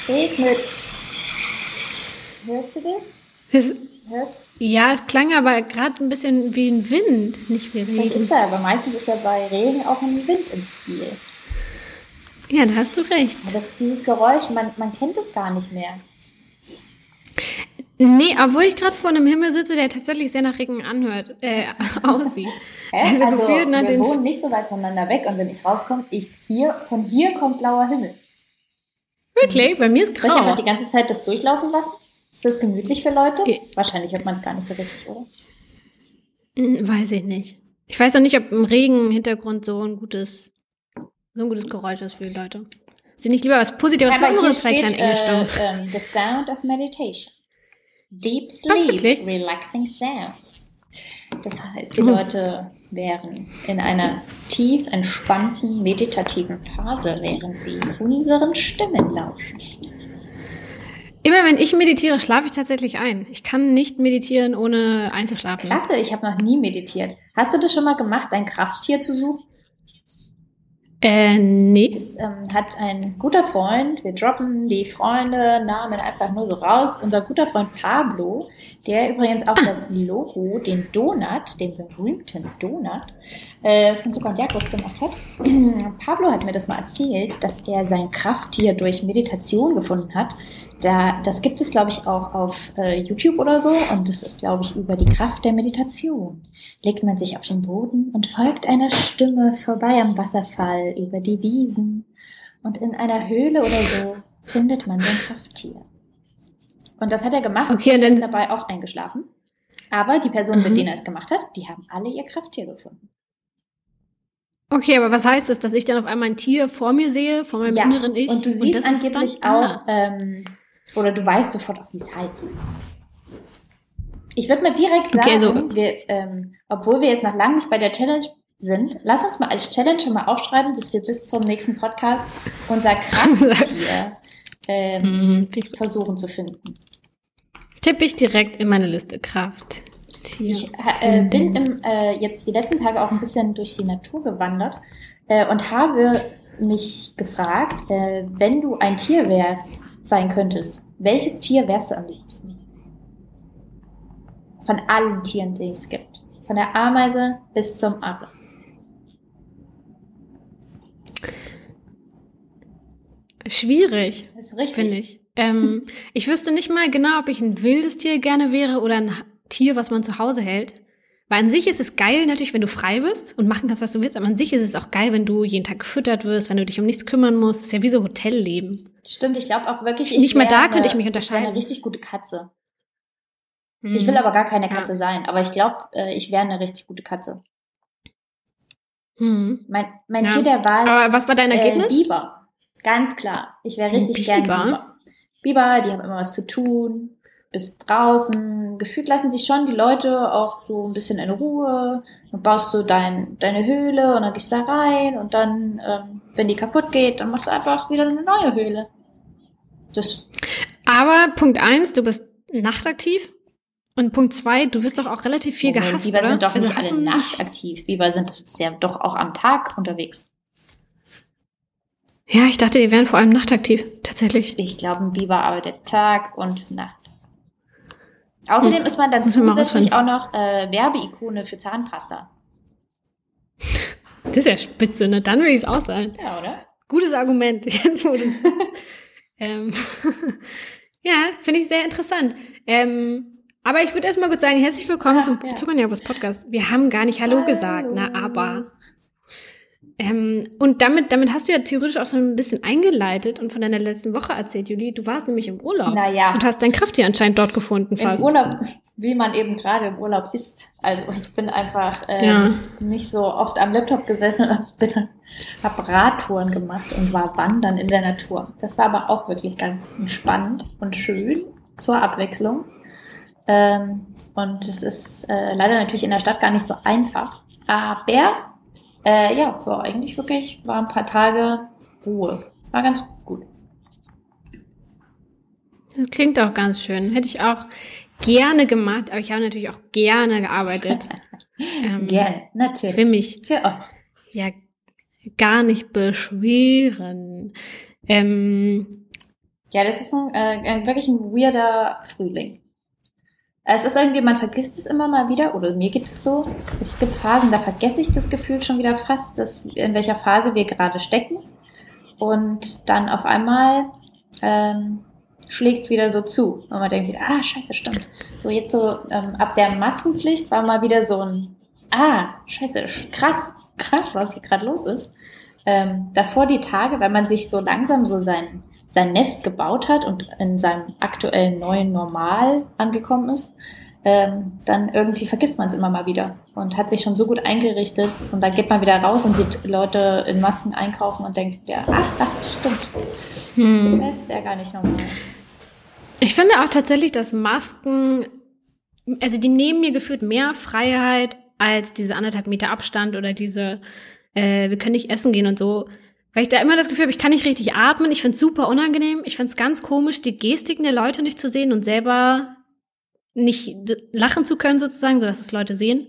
es regnet. Hörst du das? Es, Hörst ja, es klang aber gerade ein bisschen wie ein Wind, nicht wie Regen. ist da, aber meistens ist ja bei Regen auch ein Wind im Spiel. Ja, da hast du recht. Das, dieses Geräusch, man, man kennt es gar nicht mehr. Nee, obwohl ich gerade vor einem Himmel sitze, der tatsächlich sehr nach Regen anhört, äh, aussieht. Hä? Also gefühlt nach wir wohnen nicht so weit voneinander weg und wenn ich rauskomme, ich hier, von hier kommt blauer Himmel. Wirklich? Bei mir ist Soll ich einfach grau. die ganze Zeit das durchlaufen lassen? Ist das gemütlich für Leute? Ja. Wahrscheinlich hört man es gar nicht so richtig, oder? Hm, Weiß ich nicht. Ich weiß auch nicht, ob im Regen im Hintergrund so ein gutes, so ein gutes Geräusch ist für die Leute. Sie nicht lieber was Positives für Aber hier unsere zwei kleinen Engelstimmen. äh, ähm, The Sound of Meditation. Deep Ach, Sleep, wirklich? Relaxing Sounds. Das heißt, die. Leute wären in einer tief entspannten, meditativen Phase, während sie unseren Stimmen lauschen. Immer wenn ich meditiere, schlafe ich tatsächlich ein. Ich kann nicht meditieren, ohne einzuschlafen. Klasse, ich habe noch nie meditiert. Hast du das schon mal gemacht, ein Krafttier zu suchen? Äh, nee. Das ähm, hat ein guter Freund, wir droppen die Freunde, Namen einfach nur so raus. Unser guter Freund Pablo, der übrigens auch das Logo, den Donut, den berühmten Donut äh, von Zucker und Jakobs gemacht hat. Pablo hat mir das mal erzählt, dass er sein Krafttier durch Meditation gefunden hat. Da, das gibt es, glaube ich, auch auf äh, YouTube oder so. Und das ist, glaube ich, über die Kraft der Meditation. Legt man sich auf den Boden und folgt einer Stimme vorbei am Wasserfall über die Wiesen. Und in einer Höhle oder so findet man sein Krafttier. Und das hat er gemacht Okay, und und ist dann- dabei auch eingeschlafen. Aber die Personen, Mhm. mit denen er es gemacht hat, die haben alle ihr Krafttier gefunden. Okay, aber was heißt das, dass ich dann auf einmal ein Tier vor mir sehe, vor meinem inneren Ich? und du siehst das ist angeblich dann, auch, Ah. ähm, oder du weißt sofort auch, wie es heißt. Ich würde mal direkt sagen, Okay, also- wir, ähm, obwohl wir jetzt noch lange nicht bei der Challenge sind, lass uns mal als Challenge schon mal aufschreiben, dass wir bis zum nächsten Podcast unser Krafttier ähm, Hm, versuchen zu finden. tippe ich direkt in meine Liste. Kraft. Ich äh, bin im, äh, jetzt die letzten Tage auch ein bisschen durch die Natur gewandert äh, und habe mich gefragt, äh, wenn du ein Tier wärst, sein könntest, welches Tier wärst du am liebsten? Von allen Tieren, die es gibt. Von der Ameise bis zum Adler. Schwierig, Das ist richtig. finde ich. Ähm, ich wüsste nicht mal genau, ob ich ein wildes Tier gerne wäre oder ein Tier, was man zu Hause hält. Weil an sich ist es geil, natürlich, wenn du frei bist und machen kannst, was du willst. Aber an sich ist es auch geil, wenn du jeden Tag gefüttert wirst, wenn du dich um nichts kümmern musst. Das ist ja wie so Hotelleben. Stimmt, ich glaube auch wirklich. Nicht mal da eine- könnte ich mich unterscheiden. eine richtig gute Katze. Hm. Ich will aber gar keine Ja. Katze sein, aber ich glaube, äh, ich wäre eine richtig gute Katze. Hm. Mein, mein Ja. Tier der Wahl Aber was war dein Äh, Ergebnis? Biber. Ganz klar. Ich wäre richtig Biber? gern Biber. Biber, die haben immer was zu tun. Bist draußen. Gefühlt lassen sich schon die Leute auch so ein bisschen in Ruhe. Dann baust du dein, deine Höhle und dann gehst du da rein und dann, ähm, wenn die kaputt geht, dann machst du einfach wieder eine neue Höhle. Das, Aber Punkt eins, du bist nachtaktiv. Und Punkt zwei, du wirst doch auch relativ viel Moment, gehasst, Biber oder? sind doch Also nicht alle nachtaktiv. Biber sind ja doch auch am Tag unterwegs. Ja, ich dachte, die wären vor allem nachtaktiv, tatsächlich. Ich glaube, ein Biber arbeitet Tag und Nacht. Außerdem ist man dann zusätzlich auch noch äh, Werbeikone für Zahnpasta. Das ist ja spitze, ne? Dann will ich es auch sein. Ja, oder? Gutes Argument, jetzt wo du ähm, Ja, finde ich sehr interessant. Ähm, aber ich würde erstmal kurz sagen, herzlich willkommen Ah, zum ja. Zuckernervus Podcast. Wir haben gar nicht Hallo, gesagt, na aber. Ähm, und damit, damit hast du ja theoretisch auch so ein bisschen eingeleitet und von deiner letzten Woche erzählt, Juli. Du warst nämlich im Urlaub Naja, und hast dein Krafttier anscheinend dort gefunden im fast. Urlaub, wie man eben gerade im Urlaub ist. Also ich bin einfach äh, Ja. nicht so oft am Laptop gesessen und bin, hab Radtouren gemacht und war wandern in der Natur. Das war aber auch wirklich ganz entspannend und schön zur Abwechslung. Ähm, und es ist äh, leider natürlich in der Stadt gar nicht so einfach. Aber äh, ja, so eigentlich wirklich war ein paar Tage Ruhe. War ganz gut. Das klingt auch ganz schön. Hätte ich auch gerne gemacht, aber ich habe natürlich auch gerne gearbeitet. ähm, Gerne, Ich natürlich. will mich Für euch. ja gar nicht beschweren. Ähm, Ja, das ist ein, äh, wirklich ein weirder Frühling. Es ist irgendwie, man vergisst es immer mal wieder, oder mir gibt es so. Es gibt Phasen, da vergesse ich das Gefühl schon wieder fast, dass, in welcher Phase wir gerade stecken. Und dann auf einmal ähm, schlägt es wieder so zu. Und man denkt wieder, ah, scheiße, stimmt. So jetzt so ähm, ab der Maskenpflicht war mal wieder so ein, ah, scheiße, krass, krass, was hier gerade los ist. Ähm, davor die Tage, weil man sich so langsam so sein sein Nest gebaut hat und in seinem aktuellen neuen Normal angekommen ist, ähm, dann irgendwie vergisst man es immer mal wieder und hat sich schon so gut eingerichtet und dann geht man wieder raus und sieht Leute in Masken einkaufen und denkt, ja, ach, ach stimmt. Hm. Das ist ja gar nicht normal. Ich finde auch tatsächlich, dass Masken, also die nehmen mir gefühlt mehr Freiheit als diese anderthalb Meter Abstand oder diese, äh, wir können nicht essen gehen und so. Weil ich da immer das Gefühl habe, ich kann nicht richtig atmen. Ich finde es super unangenehm. Ich finde es ganz komisch, die Gestiken der Leute nicht zu sehen und selber nicht lachen zu können, sozusagen, sodass es Leute sehen.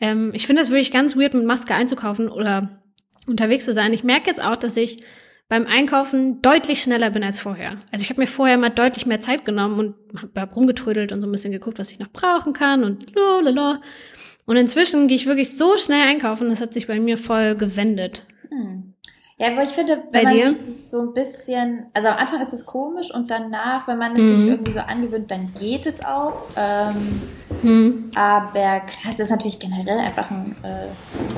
Ähm, ich finde das wirklich ganz weird, mit Maske einzukaufen oder unterwegs zu sein. Ich merke jetzt auch, dass ich beim Einkaufen deutlich schneller bin als vorher. Also ich habe mir vorher mal deutlich mehr Zeit genommen und habe rumgetrödelt und so ein bisschen geguckt, was ich noch brauchen kann und lalala. Und inzwischen gehe ich wirklich so schnell einkaufen, das hat sich bei mir voll gewendet. Hm. Ja, aber ich finde, wenn Bei man dir? sich das so ein bisschen, also am Anfang ist es komisch und danach, wenn man es mhm. sich irgendwie so angewöhnt, dann geht es auch. Ähm, mhm. Aber klar, es ist natürlich generell einfach ein, äh,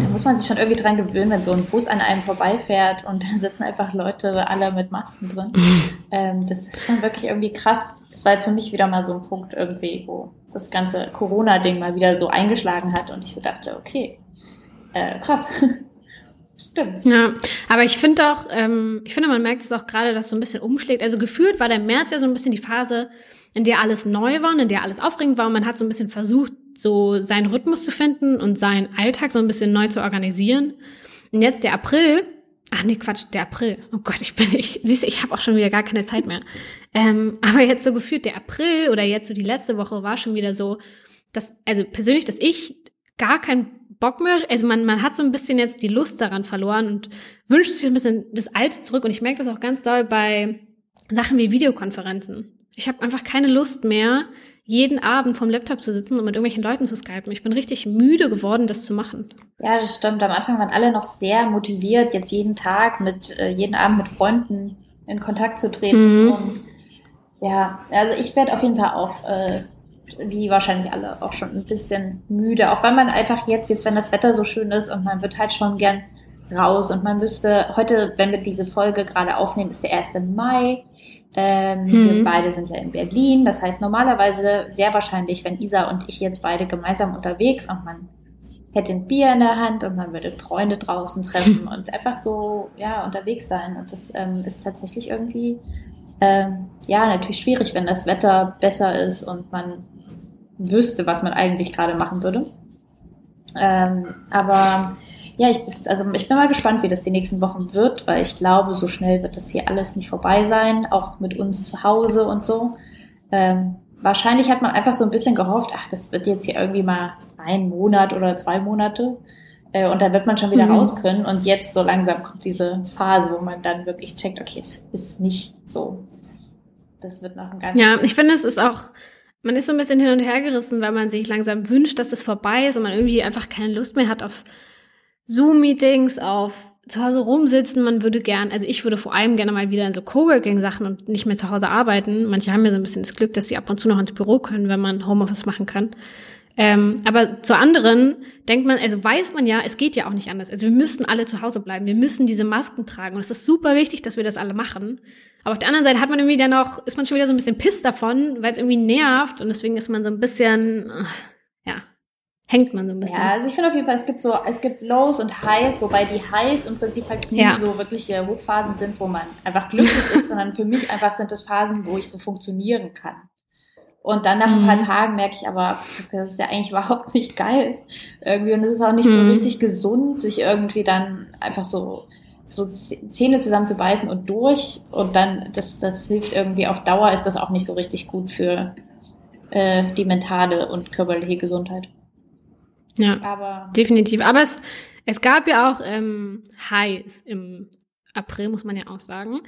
da muss man sich schon irgendwie dran gewöhnen, wenn so ein Bus an einem vorbeifährt und da sitzen einfach Leute alle mit Masken drin. ähm, das ist schon wirklich irgendwie krass. Das war jetzt für mich wieder mal so ein Punkt irgendwie, wo das ganze Corona-Ding mal wieder so eingeschlagen hat und ich so dachte, okay, äh, krass. Stimmt. Ja, aber ich finde auch, ähm, ich finde, man merkt es auch gerade, dass so ein bisschen umschlägt. Also gefühlt war der März ja so ein bisschen die Phase, in der alles neu war, in der alles aufregend war und man hat so ein bisschen versucht, so seinen Rhythmus zu finden und seinen Alltag so ein bisschen neu zu organisieren. Und jetzt der April, ach nee, Quatsch, der April. Oh Gott, ich bin, ich, siehst du, ich habe auch schon wieder gar keine Zeit mehr. Ähm, aber jetzt so gefühlt der April oder jetzt so die letzte Woche war schon wieder so, dass, also persönlich, dass ich gar kein Bock mehr. Also man, man hat so ein bisschen jetzt die Lust daran verloren und wünscht sich ein bisschen das Alte zurück. Und ich merke das auch ganz doll bei Sachen wie Videokonferenzen. Ich habe einfach keine Lust mehr, jeden Abend vom Laptop zu sitzen und mit irgendwelchen Leuten zu skypen. Ich bin richtig müde geworden, das zu machen. Ja, das stimmt. Am Anfang waren alle noch sehr motiviert, jetzt jeden Tag mit, äh, jeden Abend mit Freunden in Kontakt zu treten. Mhm. Und ja, also ich werde auf jeden Fall auch äh, wie wahrscheinlich alle auch schon ein bisschen müde. Auch weil man einfach jetzt, jetzt wenn das Wetter so schön ist und man wird halt schon gern raus und man wüsste, heute, wenn wir diese Folge gerade aufnehmen, ist der 1. Mai. Ähm, hm. Wir beide sind ja in Berlin. Das heißt, normalerweise sehr wahrscheinlich, wenn Isa und ich jetzt beide gemeinsam unterwegs und man hätte ein Bier in der Hand und man würde Freunde draußen treffen und einfach so ja unterwegs sein. Und das ähm, ist tatsächlich irgendwie ähm, ja natürlich schwierig, wenn das Wetter besser ist und man wüsste, was man eigentlich gerade machen würde. Ähm, aber ja, ich, also ich bin mal gespannt, wie das die nächsten Wochen wird, weil ich glaube, so schnell wird das hier alles nicht vorbei sein, auch mit uns zu Hause und so. Ähm, wahrscheinlich hat man einfach so ein bisschen gehofft, ach, das wird jetzt hier irgendwie mal ein Monat oder zwei Monate äh, und dann wird man schon wieder mhm. raus können. Und jetzt so langsam kommt diese Phase, wo man dann wirklich checkt, okay, es ist nicht so. Das wird noch ein ganz. Ja, ich finde, es ist auch man ist so ein bisschen hin und her gerissen, weil man sich langsam wünscht, dass es vorbei ist und man irgendwie einfach keine Lust mehr hat auf Zoom-Meetings, auf zu Hause rumsitzen. Man würde gern, also ich würde vor allem gerne mal wieder in so Coworking-Sachen und nicht mehr zu Hause arbeiten. Manche haben ja so ein bisschen das Glück, dass sie ab und zu noch ins Büro können, wenn man Homeoffice machen kann. Ähm, aber zu anderen denkt man, also weiß man ja, es geht ja auch nicht anders. Also wir müssen alle zu Hause bleiben. Wir müssen diese Masken tragen. Und es ist super wichtig, dass wir das alle machen. Aber auf der anderen Seite hat man irgendwie dann auch, ist man schon wieder so ein bisschen piss davon, weil es irgendwie nervt. Und deswegen ist man so ein bisschen, ja, hängt man so ein bisschen. Ja, also ich finde auf jeden Fall, es gibt so, es gibt Lows und Highs, wobei die Highs im Prinzip halt nie ja. so wirkliche Hochphasen sind, wo man einfach glücklich ist, sondern für mich einfach sind das Phasen, wo ich so funktionieren kann. Und dann nach ein paar mhm. Tagen merke ich aber, das ist ja eigentlich überhaupt nicht geil. Irgendwie, und es ist auch nicht mhm. so richtig gesund, sich irgendwie dann einfach so, so Zähne zusammenzubeißen und durch. Und dann, das, das hilft irgendwie auf Dauer, ist das auch nicht so richtig gut für äh, die mentale und körperliche Gesundheit. Ja, aber definitiv. Aber es, es gab ja auch ähm, Highs im April, muss man ja auch sagen.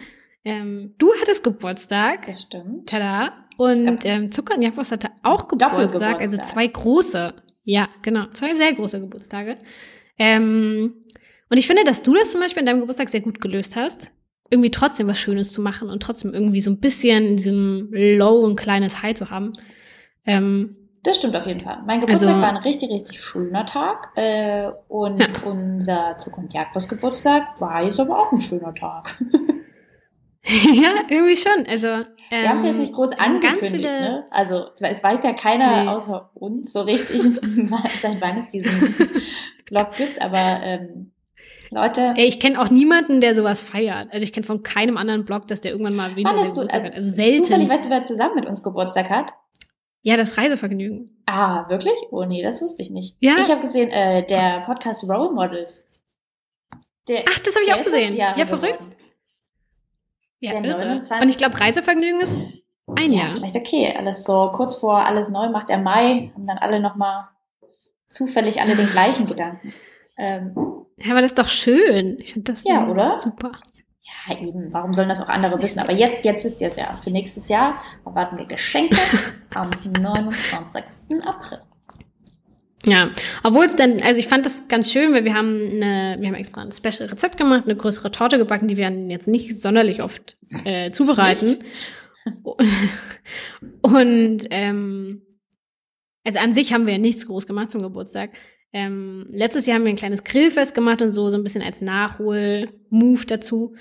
Ähm, du hattest Geburtstag. Das stimmt. Tada. Und ähm, Zucker und Jafos hatte auch Geburtstag, also zwei große. Ja, genau, zwei sehr große Geburtstage. Ähm, und ich finde, dass du das zum Beispiel an deinem Geburtstag sehr gut gelöst hast, irgendwie trotzdem was Schönes zu machen und trotzdem irgendwie so ein bisschen in diesem Low ein kleines High zu haben. Ähm, das stimmt auf jeden Fall. Mein Geburtstag also, war ein richtig, richtig schöner Tag. Äh, und ja. unser Zukunft Jagdkurs Geburtstag war jetzt aber auch ein schöner Tag. ja, irgendwie schon. Also, ähm, Wir haben es jetzt nicht groß angekündigt, viele, ne? Also es weiß ja keiner nee. außer uns so richtig, seit wann es diesen Blog gibt, aber ähm, Leute. Ey, ich kenne auch niemanden, der sowas feiert. Also ich kenne von keinem anderen Blog, dass der irgendwann mal wieder Fandest du, also, hat. Also selten. Zufällig, weißt du, wer zusammen mit uns Geburtstag hat? Ja, das Reisevergnügen. Ah, wirklich? Oh nee, das wusste ich nicht. Ja. Ich habe gesehen, äh, der Podcast Role Models. Der, Ach, das habe ich auch gesehen. Ja, verrückt. Ja, irre. Und ich glaube, Reisevergnügen ist ein ja, Jahr. Vielleicht okay. Alles so kurz vor alles neu macht der Mai, haben dann alle nochmal zufällig alle den gleichen Gedanken. Ähm, ja, aber das ist doch schön. Ich finde das ja, oder? super. Ja, eben. Warum sollen das auch andere wissen? Aber jetzt, jetzt wisst ihr es ja. Für nächstes Jahr erwarten wir Geschenke am 29. April. Ja, obwohl es dann, also ich fand das ganz schön, weil wir haben eine, wir haben extra ein Special Rezept gemacht, eine größere Torte gebacken, die wir jetzt nicht sonderlich oft äh, zubereiten. Und ähm, also an sich haben wir nichts groß gemacht zum Geburtstag. Ähm, letztes Jahr haben wir ein kleines Grillfest gemacht und so, so ein bisschen als Nachhol-Move dazu.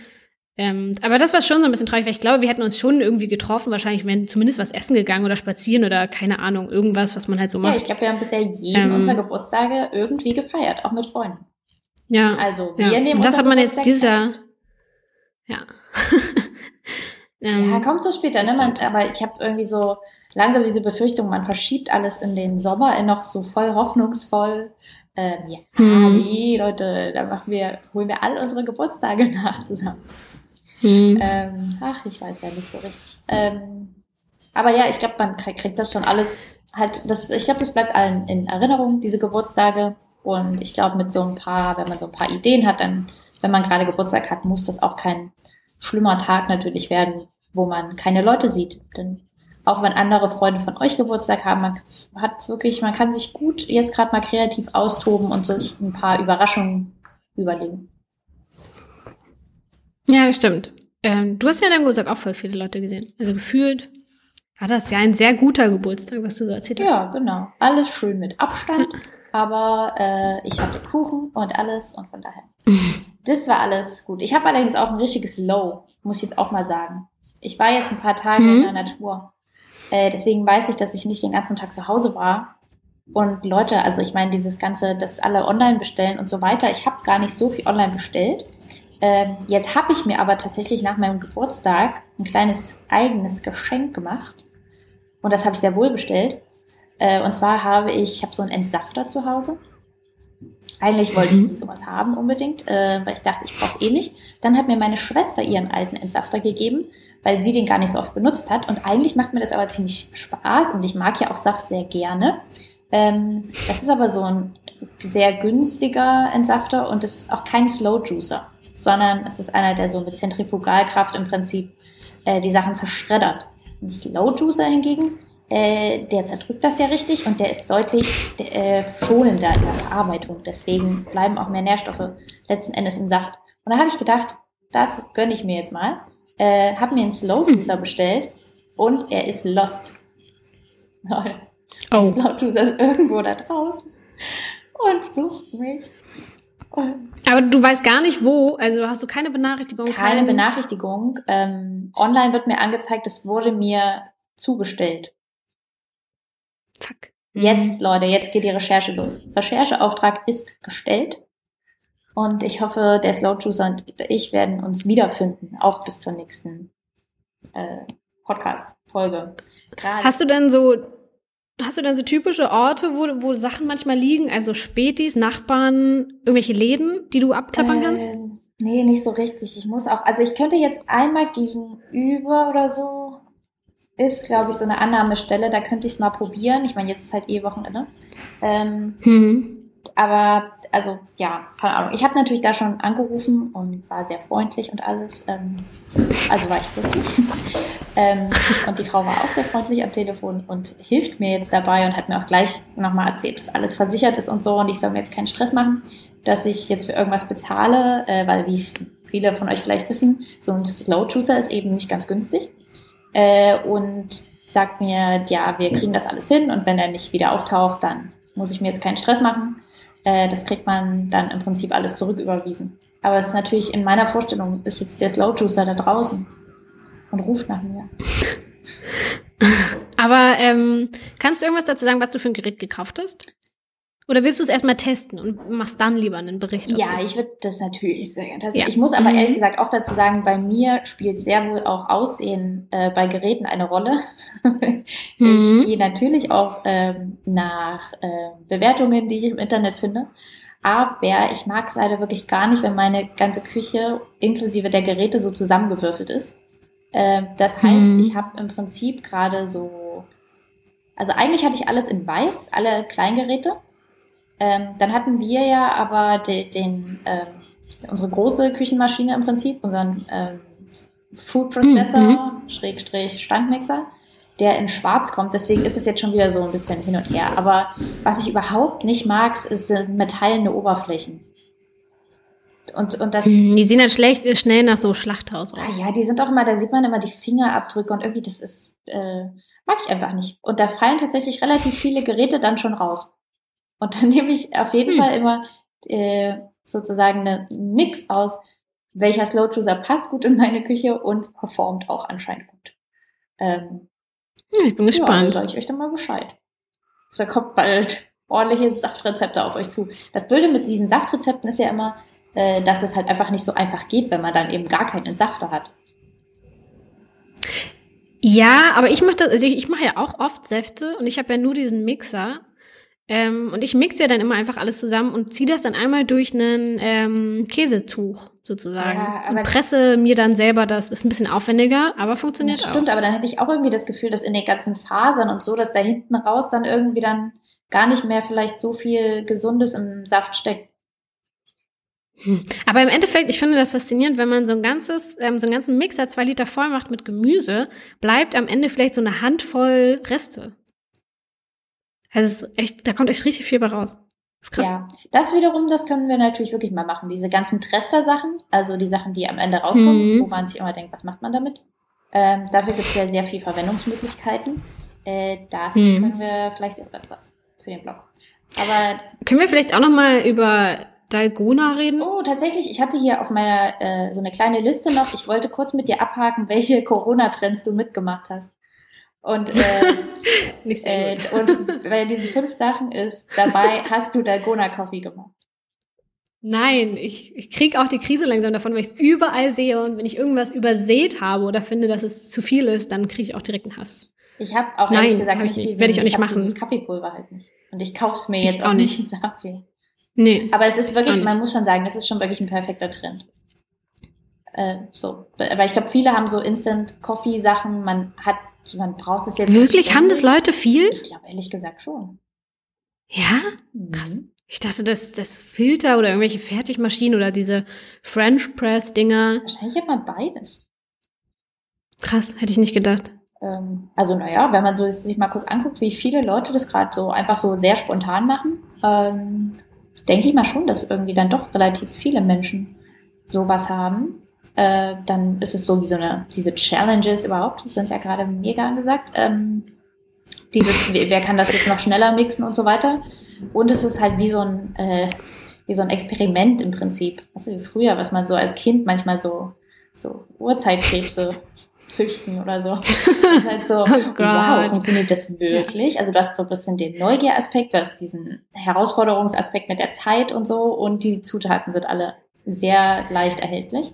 Ähm, aber das war schon so ein bisschen traurig, weil ich glaube, wir hätten uns schon irgendwie getroffen. Wahrscheinlich wären zumindest was essen gegangen oder spazieren oder keine Ahnung, irgendwas, was man halt so macht. Ja, ich glaube, wir haben bisher jeden ähm, unserer Geburtstage irgendwie gefeiert, auch mit Freunden. Ja. Also, wir ja. nehmen Und das hat man jetzt dieser. Ja. ähm, ja, kommt so später, ne? Man, aber ich habe irgendwie so langsam diese Befürchtung, man verschiebt alles in den Sommer, in noch so voll hoffnungsvoll. Ähm, ja, hm. Leute, da machen wir, holen wir all unsere Geburtstage nach zusammen. Hm. Ähm, ach, ich weiß ja nicht so richtig. Ähm, aber ja, ich glaube, man kriegt das schon alles halt, das, ich glaube, das bleibt allen in Erinnerung, diese Geburtstage. Und ich glaube, mit so ein paar, wenn man so ein paar Ideen hat, dann, wenn man gerade Geburtstag hat, muss das auch kein schlimmer Tag natürlich werden, wo man keine Leute sieht. Denn auch wenn andere Freunde von euch Geburtstag haben, man hat wirklich, man kann sich gut jetzt gerade mal kreativ austoben und sich ein paar Überraschungen überlegen. Ja, das stimmt. Ähm, du hast ja deinen Geburtstag auch voll viele Leute gesehen. Also gefühlt war das ja ein sehr guter Geburtstag, was du so erzählt hast. Ja, genau. Alles schön mit Abstand, aber äh, ich hatte Kuchen und alles und von daher. das war alles gut. Ich habe allerdings auch ein richtiges Low, muss ich jetzt auch mal sagen. Ich war jetzt ein paar Tage mhm. in der Natur. Äh, deswegen weiß ich, dass ich nicht den ganzen Tag zu Hause war. Und Leute, also ich meine, dieses Ganze, dass alle online bestellen und so weiter, ich habe gar nicht so viel online bestellt. Ähm, jetzt habe ich mir aber tatsächlich nach meinem Geburtstag ein kleines eigenes Geschenk gemacht. Und das habe ich sehr wohl bestellt. Äh, und zwar habe ich, ich habe so einen Entsafter zu Hause. Eigentlich wollte ich mhm. sowas haben unbedingt, äh, weil ich dachte, ich brauche es eh nicht. Dann hat mir meine Schwester ihren alten Entsafter gegeben, weil sie den gar nicht so oft benutzt hat. Und eigentlich macht mir das aber ziemlich Spaß und ich mag ja auch Saft sehr gerne. Ähm, das ist aber so ein sehr günstiger Entsafter und es ist auch kein Slow Juicer sondern es ist einer, der so mit Zentrifugalkraft im Prinzip äh, die Sachen zerschreddert. Ein Slow Juicer hingegen, äh, der zerdrückt das ja richtig und der ist deutlich äh, schonender in der Verarbeitung. Deswegen bleiben auch mehr Nährstoffe letzten Endes im Saft. Und da habe ich gedacht, das gönne ich mir jetzt mal. Äh, habe mir einen Slow Juicer bestellt und er ist lost. Lol. Oh. Der Slow Juicer ist irgendwo da draußen und sucht mich. Aber du weißt gar nicht wo, also hast du keine Benachrichtigung? Keine, keine Benachrichtigung. Ähm, online wird mir angezeigt, es wurde mir zugestellt. Fuck. Jetzt, mhm. Leute, jetzt geht die Recherche los. Rechercheauftrag ist gestellt. Und ich hoffe, der Slow Juicer und ich werden uns wiederfinden, auch bis zur nächsten äh, Podcast-Folge. Hast du denn so Hast du dann so typische Orte, wo, wo Sachen manchmal liegen? Also Spätis, Nachbarn, irgendwelche Läden, die du abklappern kannst? Äh, nee, nicht so richtig. Ich muss auch, also ich könnte jetzt einmal gegenüber oder so, ist, glaube ich, so eine Annahmestelle, da könnte ich es mal probieren. Ich meine, jetzt ist halt eh Wochenende. Ähm, hm. Aber also ja, keine Ahnung. Ich habe natürlich da schon angerufen und war sehr freundlich und alles. Ähm, also war ich wirklich. ähm, und die Frau war auch sehr freundlich am Telefon und hilft mir jetzt dabei und hat mir auch gleich nochmal erzählt, dass alles versichert ist und so und ich soll mir jetzt keinen Stress machen, dass ich jetzt für irgendwas bezahle, äh, weil wie viele von euch vielleicht wissen, so ein Slow Juicer ist eben nicht ganz günstig. Äh, und sagt mir, ja, wir kriegen das alles hin und wenn er nicht wieder auftaucht, dann muss ich mir jetzt keinen Stress machen. Äh, das kriegt man dann im Prinzip alles zurücküberwiesen. Aber es ist natürlich in meiner Vorstellung, ist jetzt der Slow Juicer da draußen und ruft nach mir. Aber ähm, kannst du irgendwas dazu sagen, was du für ein Gerät gekauft hast? Oder willst du es erstmal testen und machst dann lieber einen Bericht? Ja, ich würde das natürlich sehr gerne testen. Ja. Ich muss aber mhm. ehrlich gesagt auch dazu sagen, bei mir spielt sehr wohl auch Aussehen äh, bei Geräten eine Rolle. ich mhm. gehe natürlich auch ähm, nach äh, Bewertungen, die ich im Internet finde. Aber ich mag es leider wirklich gar nicht, wenn meine ganze Küche inklusive der Geräte so zusammengewürfelt ist. Äh, das heißt, mhm. ich habe im Prinzip gerade so, also eigentlich hatte ich alles in weiß, alle Kleingeräte. Ähm, dann hatten wir ja aber de, den, ähm, unsere große Küchenmaschine im Prinzip, unseren ähm, Food Processor, mhm. Schrägstrich Standmixer, der in schwarz kommt. Deswegen ist es jetzt schon wieder so ein bisschen hin und her. Aber was ich überhaupt nicht mag, ist metallene Oberflächen. Und, und das, mhm, die sehen dann schlecht, schnell nach so Schlachthaus aus. Ah, ja, die sind auch immer, da sieht man immer die Fingerabdrücke und irgendwie, das ist, äh, mag ich einfach nicht. Und da fallen tatsächlich relativ viele Geräte dann schon raus. Und dann nehme ich auf jeden hm. Fall immer äh, sozusagen einen Mix aus, welcher Slow Juicer passt gut in meine Küche und performt auch anscheinend gut. Ähm, ja, ich bin gespannt. Ja, sage ich euch dann mal Bescheid. Da kommt bald ordentliche Saftrezepte auf euch zu. Das Blöde mit diesen Saftrezepten ist ja immer, äh, dass es halt einfach nicht so einfach geht, wenn man dann eben gar keinen Entsafter hat. Ja, aber ich mache das, also ich, ich mache ja auch oft Säfte und ich habe ja nur diesen Mixer ähm, und ich mixe ja dann immer einfach alles zusammen und ziehe das dann einmal durch einen ähm, Käsetuch sozusagen. Ja, und presse mir dann selber das. Ist ein bisschen aufwendiger, aber funktioniert das auch. Stimmt, aber dann hätte ich auch irgendwie das Gefühl, dass in den ganzen Fasern und so, dass da hinten raus dann irgendwie dann gar nicht mehr vielleicht so viel Gesundes im Saft steckt. Hm. Aber im Endeffekt, ich finde das faszinierend, wenn man so ein ganzes, ähm, so einen ganzen Mixer zwei Liter voll macht mit Gemüse, bleibt am Ende vielleicht so eine Handvoll Reste. Also echt, da kommt echt richtig viel bei raus. Das ist krass. Ja, das wiederum, das können wir natürlich wirklich mal machen. Diese ganzen Trester-Sachen, also die Sachen, die am Ende rauskommen, mhm. wo man sich immer denkt, was macht man damit? Ähm, dafür gibt es ja sehr viele Verwendungsmöglichkeiten. Äh, das mhm. können wir, vielleicht ist das was für den Blog. Aber können wir vielleicht auch noch mal über Dalgona reden? Oh, tatsächlich. Ich hatte hier auf meiner äh, so eine kleine Liste noch. Ich wollte kurz mit dir abhaken, welche Corona-Trends du mitgemacht hast. Und, äh, äh, und bei diesen fünf Sachen ist dabei, hast du Dalgona Coffee gemacht. Nein, ich, ich kriege auch die Krise langsam davon, weil ich es überall sehe und wenn ich irgendwas übersät habe oder finde, dass es zu viel ist, dann kriege ich auch direkt einen Hass. Ich habe auch Nein, ehrlich gesagt nicht, diesen, Werde ich auch nicht machen. dieses Kaffeepulver halt nicht. Und ich kaufe es mir jetzt auch, auch nicht dafür. Nee. Aber es ist wirklich, man muss schon sagen, es ist schon wirklich ein perfekter Trend. Äh, so. Aber ich glaube, viele haben so Instant Coffee Sachen. Man hat man braucht es jetzt. Wirklich? Haben das Leute viel? Ich glaube ehrlich gesagt schon. Ja? Mhm. Krass. Ich dachte, dass das Filter oder irgendwelche Fertigmaschinen oder diese French Press Dinger. Wahrscheinlich hat man beides. Krass, hätte ich nicht gedacht. Ähm, also naja, wenn man so sich mal kurz anguckt, wie viele Leute das gerade so einfach so sehr spontan machen, ähm, denke ich mal schon, dass irgendwie dann doch relativ viele Menschen sowas haben äh, dann ist es so wie so eine, diese Challenges überhaupt, sind ja gerade mega angesagt. Ähm, dieses, wer kann das jetzt noch schneller mixen und so weiter. Und es ist halt wie so ein, äh, wie so ein Experiment im Prinzip. Also wie früher, was man so als Kind manchmal so, so Urzeitkrebse züchten oder so. Das ist halt so, oh wow, funktioniert das wirklich? Also du hast so ein bisschen den Neugieraspekt, du hast diesen Herausforderungsaspekt mit der Zeit und so und die Zutaten sind alle sehr leicht erhältlich.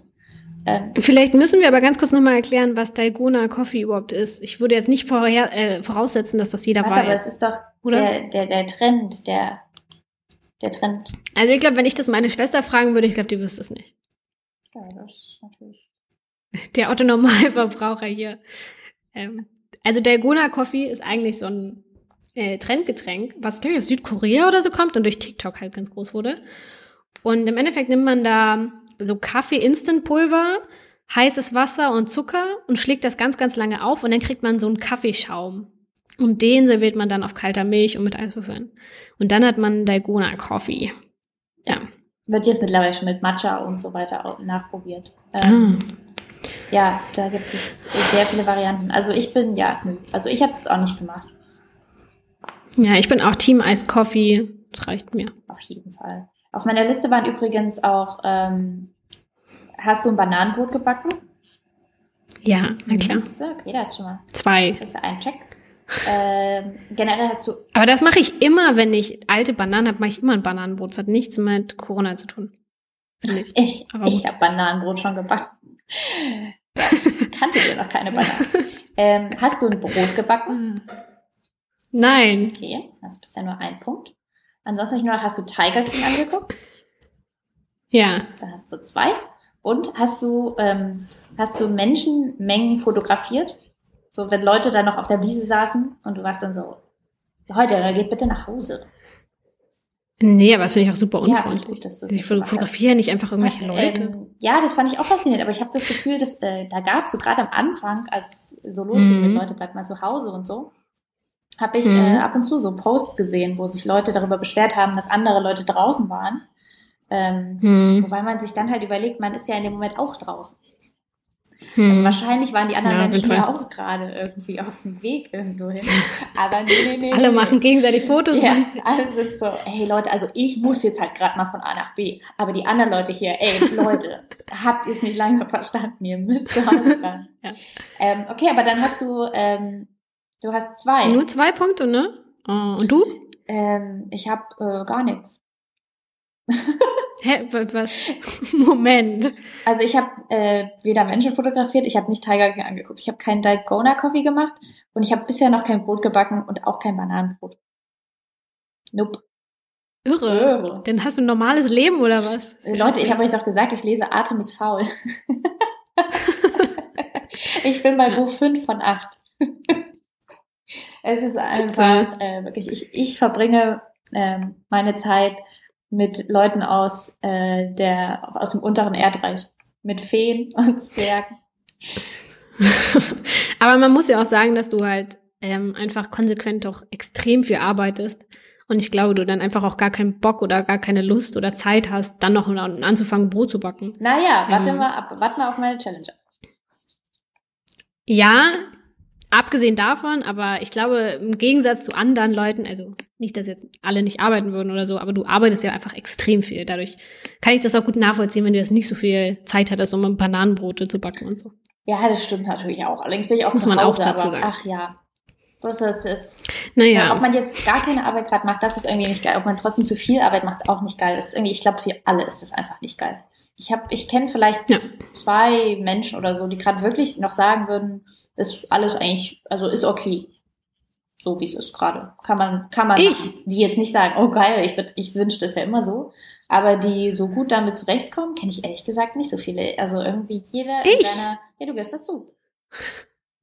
Ähm, Vielleicht müssen wir aber ganz kurz nochmal erklären, was Dalgona Coffee überhaupt ist. Ich würde jetzt nicht vorher, äh, voraussetzen, dass das jeder was, weiß. Aber es ist doch Der, der, der Trend, der, der Trend. Also ich glaube, wenn ich das meine Schwester fragen würde, ich glaube, die wüsste es nicht. Ja, das ist natürlich. Der Otto-Normalverbraucher hier. Ähm, also Dalgona Coffee ist eigentlich so ein äh, Trendgetränk, was aus Südkorea oder so kommt und durch TikTok halt ganz groß wurde. Und im Endeffekt nimmt man da so Kaffee-Instant-Pulver, heißes Wasser und Zucker und schlägt das ganz, ganz lange auf und dann kriegt man so einen Kaffeeschaum. Und den serviert man dann auf kalter Milch und mit Eiswürfeln. Und dann hat man Dalgona Coffee. Ja. Wird jetzt mittlerweile schon mit Matcha und so weiter nachprobiert. Ähm, Ah. Ja, da gibt es sehr viele Varianten. Also ich bin, ja, also ich habe das auch nicht gemacht. Ja, ich bin auch Team Iced Coffee. Das reicht mir. Auf jeden Fall. Auf meiner Liste waren übrigens auch, ähm, hast du ein Bananenbrot gebacken? Ja, na klar. Mhm. So, okay, das ist schon mal, Zwei. das ist ein Check. Ähm, generell hast du, Aber das mache ich immer, wenn ich alte Bananen habe, mache ich immer ein Bananenbrot. Das hat nichts mit Corona zu tun. Ich. ich, ich habe Bananenbrot schon gebacken. Ich kannte dir noch keine Bananen. ähm, hast du ein Brot gebacken? Nein. Okay, das ist bisher nur ein Punkt. Ansonsten ich nur noch, hast du Tiger King angeguckt? Ja. Da hast du zwei. Und hast du, ähm, hast du Menschenmengen fotografiert? So, wenn Leute da noch auf der Wiese saßen und du warst dann so, heute, geht bitte nach Hause. Nee, aber das finde ich auch super Ja, unfreundlich. gut, dass du das ich nicht gemacht hast. fotografiere nicht einfach irgendwelche Leute. Ähm, ja, das fand ich auch faszinierend, aber ich habe das Gefühl, dass äh, da gab es so gerade am Anfang, als es so losging Mhm. mit Leute bleibt mal zu Hause und so, habe ich Mhm. äh, ab und zu so Posts gesehen, wo sich Leute darüber beschwert haben, dass andere Leute draußen waren. Ähm, Hm. Wobei man sich dann halt überlegt, man ist ja in dem Moment auch draußen. Hm. Wahrscheinlich waren die anderen Ja, Menschen ja auch gerade irgendwie auf dem Weg irgendwo hin. Aber nee, nee, nee. Alle machen gegenseitig Fotos. Ja, alle sind so, hey Leute, also ich muss jetzt halt gerade mal von A nach B. Aber die anderen Leute hier, ey Leute, habt ihr es nicht langsam verstanden? Ihr müsst zu Hause bleiben. Ja. ähm, okay, aber dann hast du, ähm, du hast zwei. Nur zwei Punkte, ne? Oh, und du? Ähm, ich habe äh, gar nichts. Hä, wa- was? Moment. Also ich habe äh, weder Menschen fotografiert, ich habe nicht Tiger King angeguckt, ich habe keinen Dalgona Coffee gemacht und ich habe bisher noch kein Brot gebacken und auch kein Bananenbrot. Nope. Irre. Irre. Dann hast du ein normales Leben oder was? Äh, Leute, ich habe euch doch gesagt, ich lese Atem ist faul. ich bin bei. Buch 5 von 8. es ist einfach äh, wirklich, ich, ich verbringe ähm, meine Zeit mit Leuten aus, äh, der, aus dem unteren Erdreich. Mit Feen und Zwergen. Aber man muss ja auch sagen, dass du halt ähm, einfach konsequent doch extrem viel arbeitest. Und ich glaube, du dann einfach auch gar keinen Bock oder gar keine Lust oder Zeit hast, dann noch an- anzufangen, Brot zu backen. Naja, warte Ähm. mal ab, warte mal auf meine Challenge. Ja, abgesehen davon, aber ich glaube, im Gegensatz zu anderen Leuten, also nicht, dass jetzt alle nicht arbeiten würden oder so, aber du arbeitest ja einfach extrem viel. Dadurch kann ich das auch gut nachvollziehen, wenn du jetzt nicht so viel Zeit hattest, um Bananenbrote zu backen und so. Ja, das stimmt natürlich auch. Allerdings bin ich auch Muss man auch Hause, dazu aber sagen. ach ja. Das ist, ist Naja. Ja, ob man jetzt gar keine Arbeit gerade macht, das ist irgendwie nicht geil. Ob man trotzdem zu viel Arbeit macht, ist auch nicht geil. Das ist irgendwie, ich glaube, für alle ist das einfach nicht geil. Ich habe, ich kenne vielleicht Ja. zwei Menschen oder so, die gerade wirklich noch sagen würden, ist alles eigentlich, also ist okay. So wie es ist gerade. Kann man, kann man Ich. machen. Die jetzt nicht sagen, oh geil, ich, würd- ich wünschte, es wäre immer so. Aber die so gut damit zurechtkommen, kenne ich ehrlich gesagt nicht so viele. Also irgendwie jeder in Ich? seiner, ja, du gehörst dazu.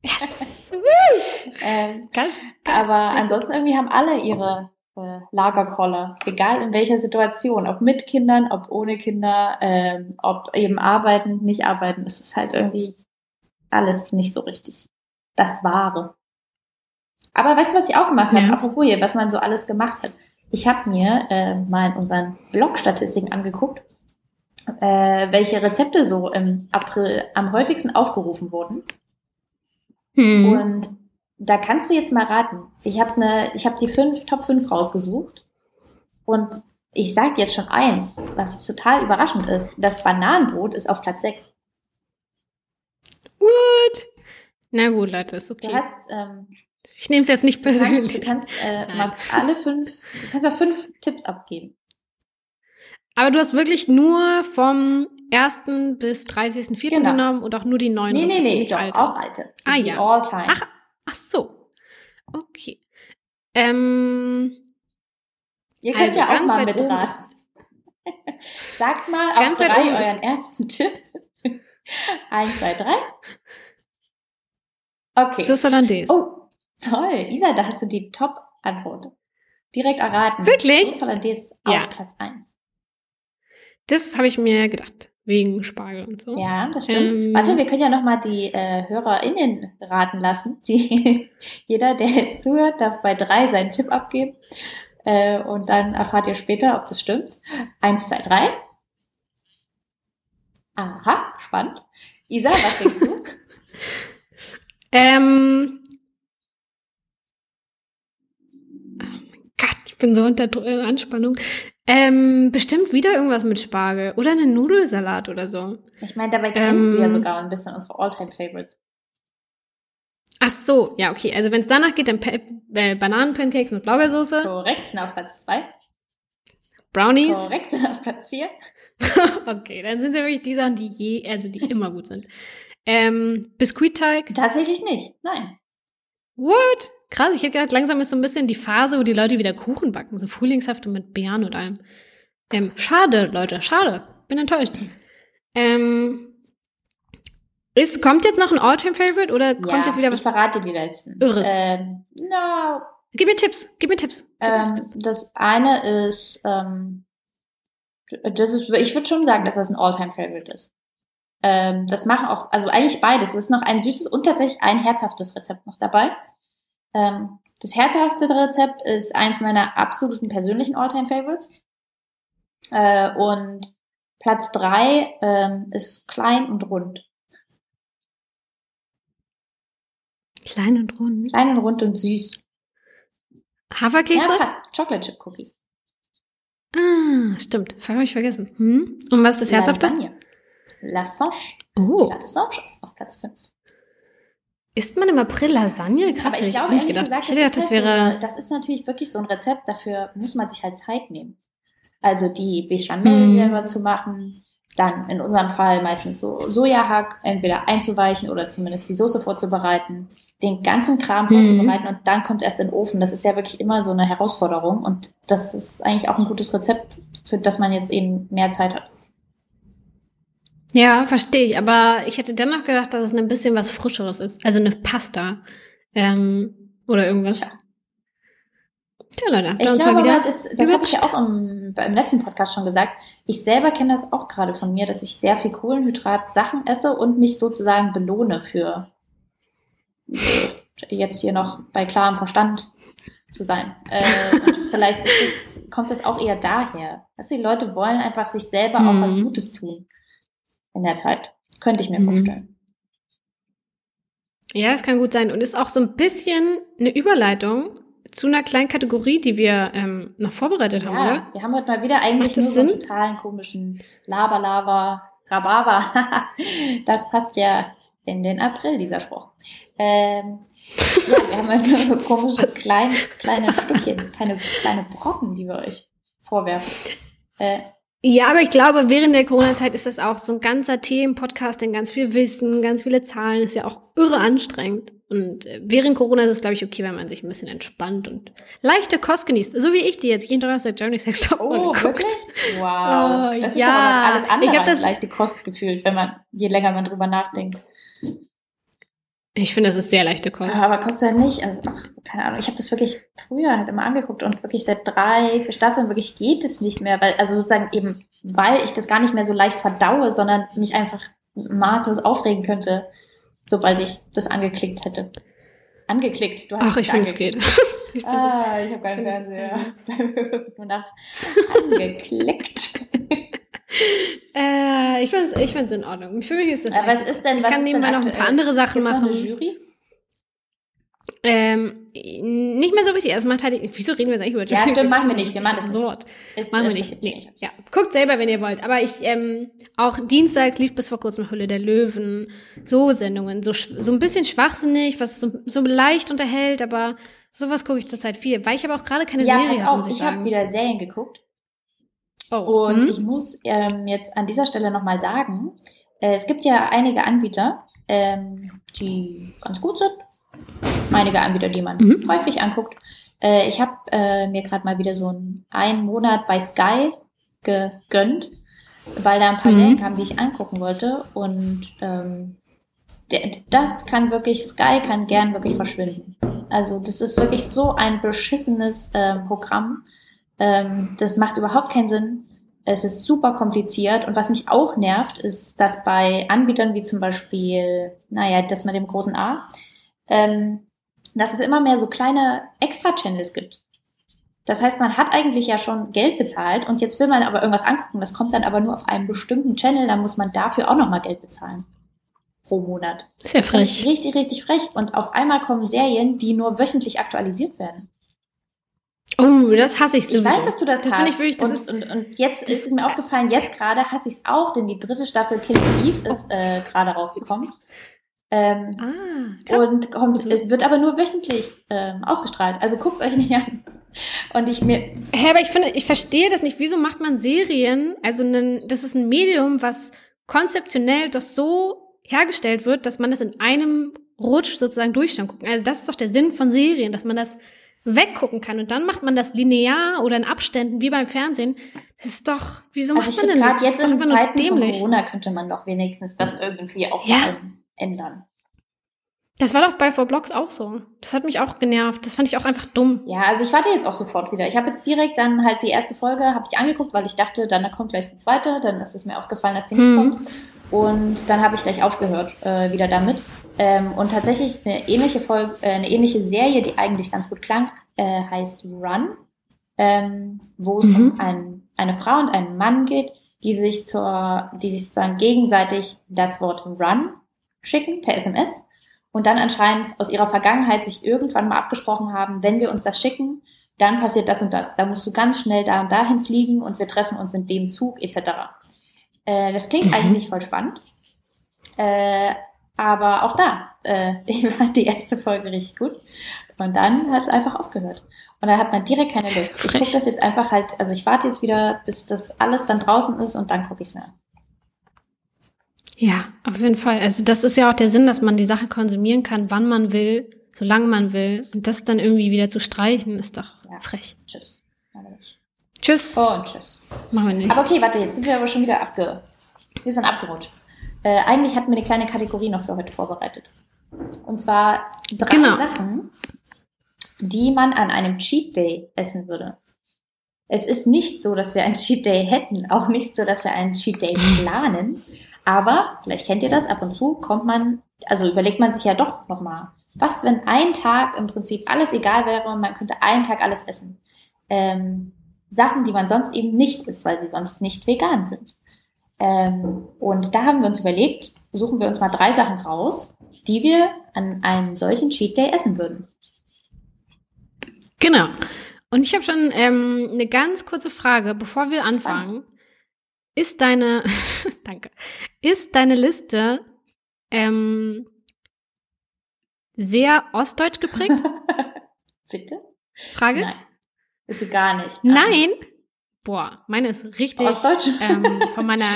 yes. Ähm, Ganz aber ansonsten irgendwie haben alle ihre äh, Lagerkoller, egal in welcher Situation, ob mit Kindern, ob ohne Kinder, ähm, ob eben arbeiten, nicht arbeiten, es ist halt irgendwie alles nicht so richtig das Wahre. Aber weißt du, was ich auch gemacht habe? Ja. Apropos hier, was man so alles gemacht hat. Ich habe mir äh, mal in unseren Blog-Statistiken angeguckt, äh, welche Rezepte so im April am häufigsten aufgerufen wurden. Hm. Und da kannst du jetzt mal raten. Ich habe ne, ich habe die fünf Top 5 rausgesucht und ich sag jetzt schon eins, was total überraschend ist. Das Bananenbrot ist auf Platz 6. Gut. Na gut, Leute, ist Du okay. hast, ähm, ich nehme es jetzt nicht du kannst, persönlich. du kannst äh, mal alle fünf, du kannst ja fünf Tipps abgeben. Aber du hast wirklich nur vom 1. bis 30.04. Genau. genommen und auch nur die neuen Nee, nee, nee, nicht doch, alte. auch alte. Ah, Die ja. All time. Ach, ach so. Okay. Ähm, Ihr könnt also ja auch ganz mal mitraten. Sagt mal Ganz auf drei euren ersten Tipp. Eins, zwei, drei. Okay. Sauce Hollandaise. Oh, toll. Isa, da hast du die Top Antwort. Direkt erraten. Wirklich? Sauce Hollandaise auf Ja. Platz 1. Das habe ich mir gedacht. Wegen Spargel und so. Ja, das stimmt. Ähm. Warte, wir können ja nochmal die äh, HörerInnen raten lassen. Die, jeder, der jetzt zuhört, darf bei drei seinen Tipp abgeben. Äh, und dann erfahrt ihr später, ob das stimmt. Eins, zwei, drei. Aha, spannend. Isa, was denkst du? Ähm. Oh mein Gott, ich bin so unter äh, Anspannung. Ähm, bestimmt wieder irgendwas mit Spargel. Oder einen Nudelsalat oder so. Ich meine, dabei kennst du ja Ähm. sogar ein bisschen unsere All-Time-Favorites. Ach so, ja, okay. Also wenn es danach geht, dann Pa- äh, Bananenpancakes mit Blaubeersoße, Korrekt, sind auf Platz zwei. Brownies. Korrekt, sind auf Platz vier. okay, dann sind es ja wirklich die Sachen, die je, also die immer gut sind. Ähm, Biskuitteig. Tatsächlich nicht. Nein. What? Krass, ich hätte gedacht, langsam ist so ein bisschen die Phase, wo die Leute wieder Kuchen backen, so Frühlingshafte mit Beeren und allem. Ähm, schade, Leute, schade. Bin enttäuscht. Ähm, ist, kommt jetzt noch ein All-Time-Favorite oder kommt jetzt wieder was? Ich verrate die letzten. Irres? Ähm, no, Gib mir Tipps, gib mir Tipps. Ähm, das eine ist, ähm, das ist, ich würde schon sagen, dass das ein All-Time-Favorite ist. Ähm, das machen auch, also eigentlich beides. Es ist noch ein süßes und tatsächlich ein herzhaftes Rezept noch dabei. Ähm, das herzhafte Rezept ist eins meiner absoluten persönlichen All-Time-Favorites. Äh, und Platz drei ähm, ist klein und rund. Klein und rund. Klein und rund und süß. Haferkekse? Ja, fast. Chocolate Chip Cookies. Ah, stimmt. Habe ich vergessen. Hm? Und was ist das Herzhafte? Lasagne. Lasange. Oh, Lasange ist auf Platz 5. isst man im April Lasagne? Krass, Aber ich ich glaube, ehrlich gedacht. gesagt, ich das halt so wäre... das ist natürlich wirklich so ein Rezept, dafür muss man sich halt Zeit nehmen. Also die Bechamel Mhm. selber zu machen, dann in unserem Fall meistens so Sojahack entweder einzuweichen oder zumindest die Soße vorzubereiten, den ganzen Kram Mhm. vorzubereiten und dann kommt es erst in den Ofen. Das ist ja wirklich immer so eine Herausforderung und das ist eigentlich auch ein gutes Rezept, für das man jetzt eben mehr Zeit hat. Ja, verstehe ich. Aber ich hätte dennoch gedacht, dass es ein bisschen was Frischeres ist. Also eine Pasta. Ähm, oder irgendwas. Tja. Tja, Leute, Ich glaube wieder das, das habe ich ja auch im, im letzten Podcast schon gesagt. Ich selber kenne das auch gerade von mir, dass ich sehr viel Kohlenhydrat-Sachen esse und mich sozusagen belohne für jetzt hier noch bei klarem Verstand zu sein. Äh, vielleicht das, kommt das auch eher daher. Dass die Leute wollen einfach sich selber auch was Mhm. Gutes tun in der Zeit. Könnte ich mir Mhm. vorstellen. Ja, das kann gut sein. Und ist auch so ein bisschen eine Überleitung zu einer kleinen Kategorie, die wir ähm, noch vorbereitet haben, Ja, oder? wir haben heute mal wieder eigentlich nur so einen Sinn? totalen komischen Laber-Laber, Rhabarber. das passt ja in den April, dieser Spruch. Ähm, ja, wir haben halt nur so komische kleine, kleine Stückchen, keine kleine Brocken, die wir euch vorwerfen. Äh, Ja, aber ich glaube, während der Corona-Zeit ist das auch so ein ganzer Themenpodcast, denn ganz viel Wissen, ganz viele Zahlen, ist ja auch irre anstrengend. Und äh, während Corona ist es, glaube ich, okay, wenn man sich ein bisschen entspannt und leichte Kost genießt. So wie ich, die jetzt jeden Donnerstag Journey Sex Top oh, guckt. wirklich? Wow. Oh, das ist ja. aber alles andere Ich hab als das- leichte Kost gefühlt, wenn man, je länger man drüber nachdenkt. Ich finde, das ist sehr leichte Kost. Ja, aber kostet ja nicht, also ach, keine Ahnung, ich habe das wirklich früher halt immer angeguckt und wirklich seit drei, vier Staffeln wirklich geht es nicht mehr, weil, also sozusagen eben, weil ich das gar nicht mehr so leicht verdaue, sondern mich einfach maßlos aufregen könnte, sobald ich das angeklickt hätte. Angeklickt, du hast Ach, ich finde, es geht. ich Ah, ich habe keinen Fernseher. Angeklickt. Äh, ich finde es ich find's in Ordnung. Für mich ist das Aber leicht. was ist denn, Ich was kann ist denn nebenbei noch ein paar andere Sachen Gibt's noch machen. eine Jury? Ähm, nicht mehr so richtig. Es macht halt, wieso reden wir jetzt eigentlich über Ja, Jury stimmt, machen wir nicht. Wir machen das. Absurd. Ist, Machen wir äh, nicht. Nee. Ja. Guckt selber, wenn ihr wollt. Aber ich, ähm, auch dienstags lief bis vor kurzem Hülle der Löwen. So Sendungen. So, so ein bisschen schwachsinnig, was so, so leicht unterhält, aber sowas gucke ich zurzeit viel. Weil ich aber auch gerade keine Ja, Serie habe, muss ich ich habe wieder Serien geguckt. Oh. Und hm? ich muss ähm, jetzt an dieser Stelle nochmal sagen, äh, es gibt ja einige Anbieter, ähm, die ganz gut sind. Einige Anbieter, die man Mhm. häufig anguckt. Äh, ich habe äh, mir gerade mal wieder so einen, einen Monat bei Sky gegönnt, weil da ein paar Mhm. Serien kamen, die ich angucken wollte. Und ähm, das kann wirklich, Sky kann gern wirklich verschwinden. Also das ist wirklich so ein beschissenes äh, Programm. Ähm, das macht überhaupt keinen Sinn. Es ist super kompliziert. Und was mich auch nervt, ist, dass bei Anbietern wie zum Beispiel, naja, das mit dem großen A, ähm, dass es immer mehr so kleine Extra-Channels gibt. Das heißt, man hat eigentlich ja schon Geld bezahlt und jetzt will man aber irgendwas angucken. Das kommt dann aber nur auf einem bestimmten Channel, dann muss man dafür auch nochmal Geld bezahlen. Pro Monat. Ist ja frech. Richtig, richtig frech. Und auf einmal kommen Serien, die nur wöchentlich aktualisiert werden. Oh, das hasse ich Ich sowieso. weiß, dass du das, Das hast. finde ich wirklich, das und, ist, und, und jetzt ist es mir aufgefallen, jetzt gerade hasse ich es auch, denn die dritte Staffel Killing Eve ist äh, gerade rausgekommen. Ähm, ah, krass. und kommt, Also- es wird aber nur wöchentlich ähm, ausgestrahlt. Also guckt euch nicht an. Und ich mir, Hä, aber ich finde, ich verstehe das nicht. Wieso macht man Serien? Also, ein, das ist ein Medium, was konzeptionell doch so hergestellt wird, dass man das in einem Rutsch sozusagen durchschauen kann. Also, das ist doch der Sinn von Serien, dass man das weggucken kann. Und dann macht man das linear oder in Abständen, wie beim Fernsehen. Das ist doch, wieso also macht man denn das? gerade Das jetzt ist in Zeiten dämlich. Corona könnte man doch wenigstens das irgendwie auch Ja. ändern. Das war doch bei Four Blocks auch so. Das hat mich auch genervt. Das fand ich auch einfach dumm. Ja, also ich warte jetzt auch sofort wieder. Ich habe jetzt direkt dann halt die erste Folge habe ich angeguckt, weil ich dachte, dann kommt gleich die zweite. Dann ist es mir aufgefallen, dass die nicht Hm. kommt. Und dann habe ich gleich aufgehört äh, wieder damit. Ähm, und tatsächlich eine ähnliche Folge, äh, eine ähnliche Serie, die eigentlich ganz gut klang, äh, heißt Run, ähm, wo es Mhm. um ein, eine Frau und einen Mann geht, die sich zur, die sich sozusagen gegenseitig das Wort Run schicken per SMS und dann anscheinend aus ihrer Vergangenheit sich irgendwann mal abgesprochen haben, wenn wir uns das schicken, dann passiert das und das. Da musst du ganz schnell da und dahin fliegen und wir treffen uns in dem Zug etc. Äh, das klingt Mhm. eigentlich voll spannend. Äh, aber auch da, äh, ich fand die erste Folge richtig gut. Und dann hat es einfach aufgehört. Und dann hat man direkt keine Lust. Ich gucke das jetzt einfach halt, also ich warte jetzt wieder, bis das alles dann draußen ist und dann gucke ich es mir an. Ja, auf jeden Fall. Also das ist ja auch der Sinn, dass man die Sache konsumieren kann, wann man will, solange man will. Und das dann irgendwie wieder zu streichen, ist doch Ja. frech. Tschüss. Tschüss. Und tschüss. Machen wir nicht. Aber okay, warte, jetzt sind wir aber schon wieder abge... Wir sind abgerutscht. Äh, eigentlich hatten wir eine kleine Kategorie noch für heute vorbereitet. Und zwar drei Genau. Sachen, die man an einem Cheat Day essen würde. Es ist nicht so, dass wir einen Cheat Day hätten, auch nicht so, dass wir einen Cheat Day planen. Aber, vielleicht kennt ihr das, ab und zu kommt man, also überlegt man sich ja doch nochmal, was, wenn ein Tag im Prinzip alles egal wäre und man könnte einen Tag alles essen. Ähm, Sachen, die man sonst eben nicht isst, weil sie sonst nicht vegan sind. Ähm, und da haben wir uns überlegt, suchen wir uns mal drei Sachen raus, die wir an einem solchen Cheat Day essen würden. Genau. Und ich habe schon ähm, eine ganz kurze Frage, bevor wir anfangen. Ist deine, danke, ist deine Liste ähm, sehr ostdeutsch geprägt? Bitte? Frage? Nein. Ist sie gar nicht. Nein? Boah, meine ist richtig Ostdeutsch? ähm, von meiner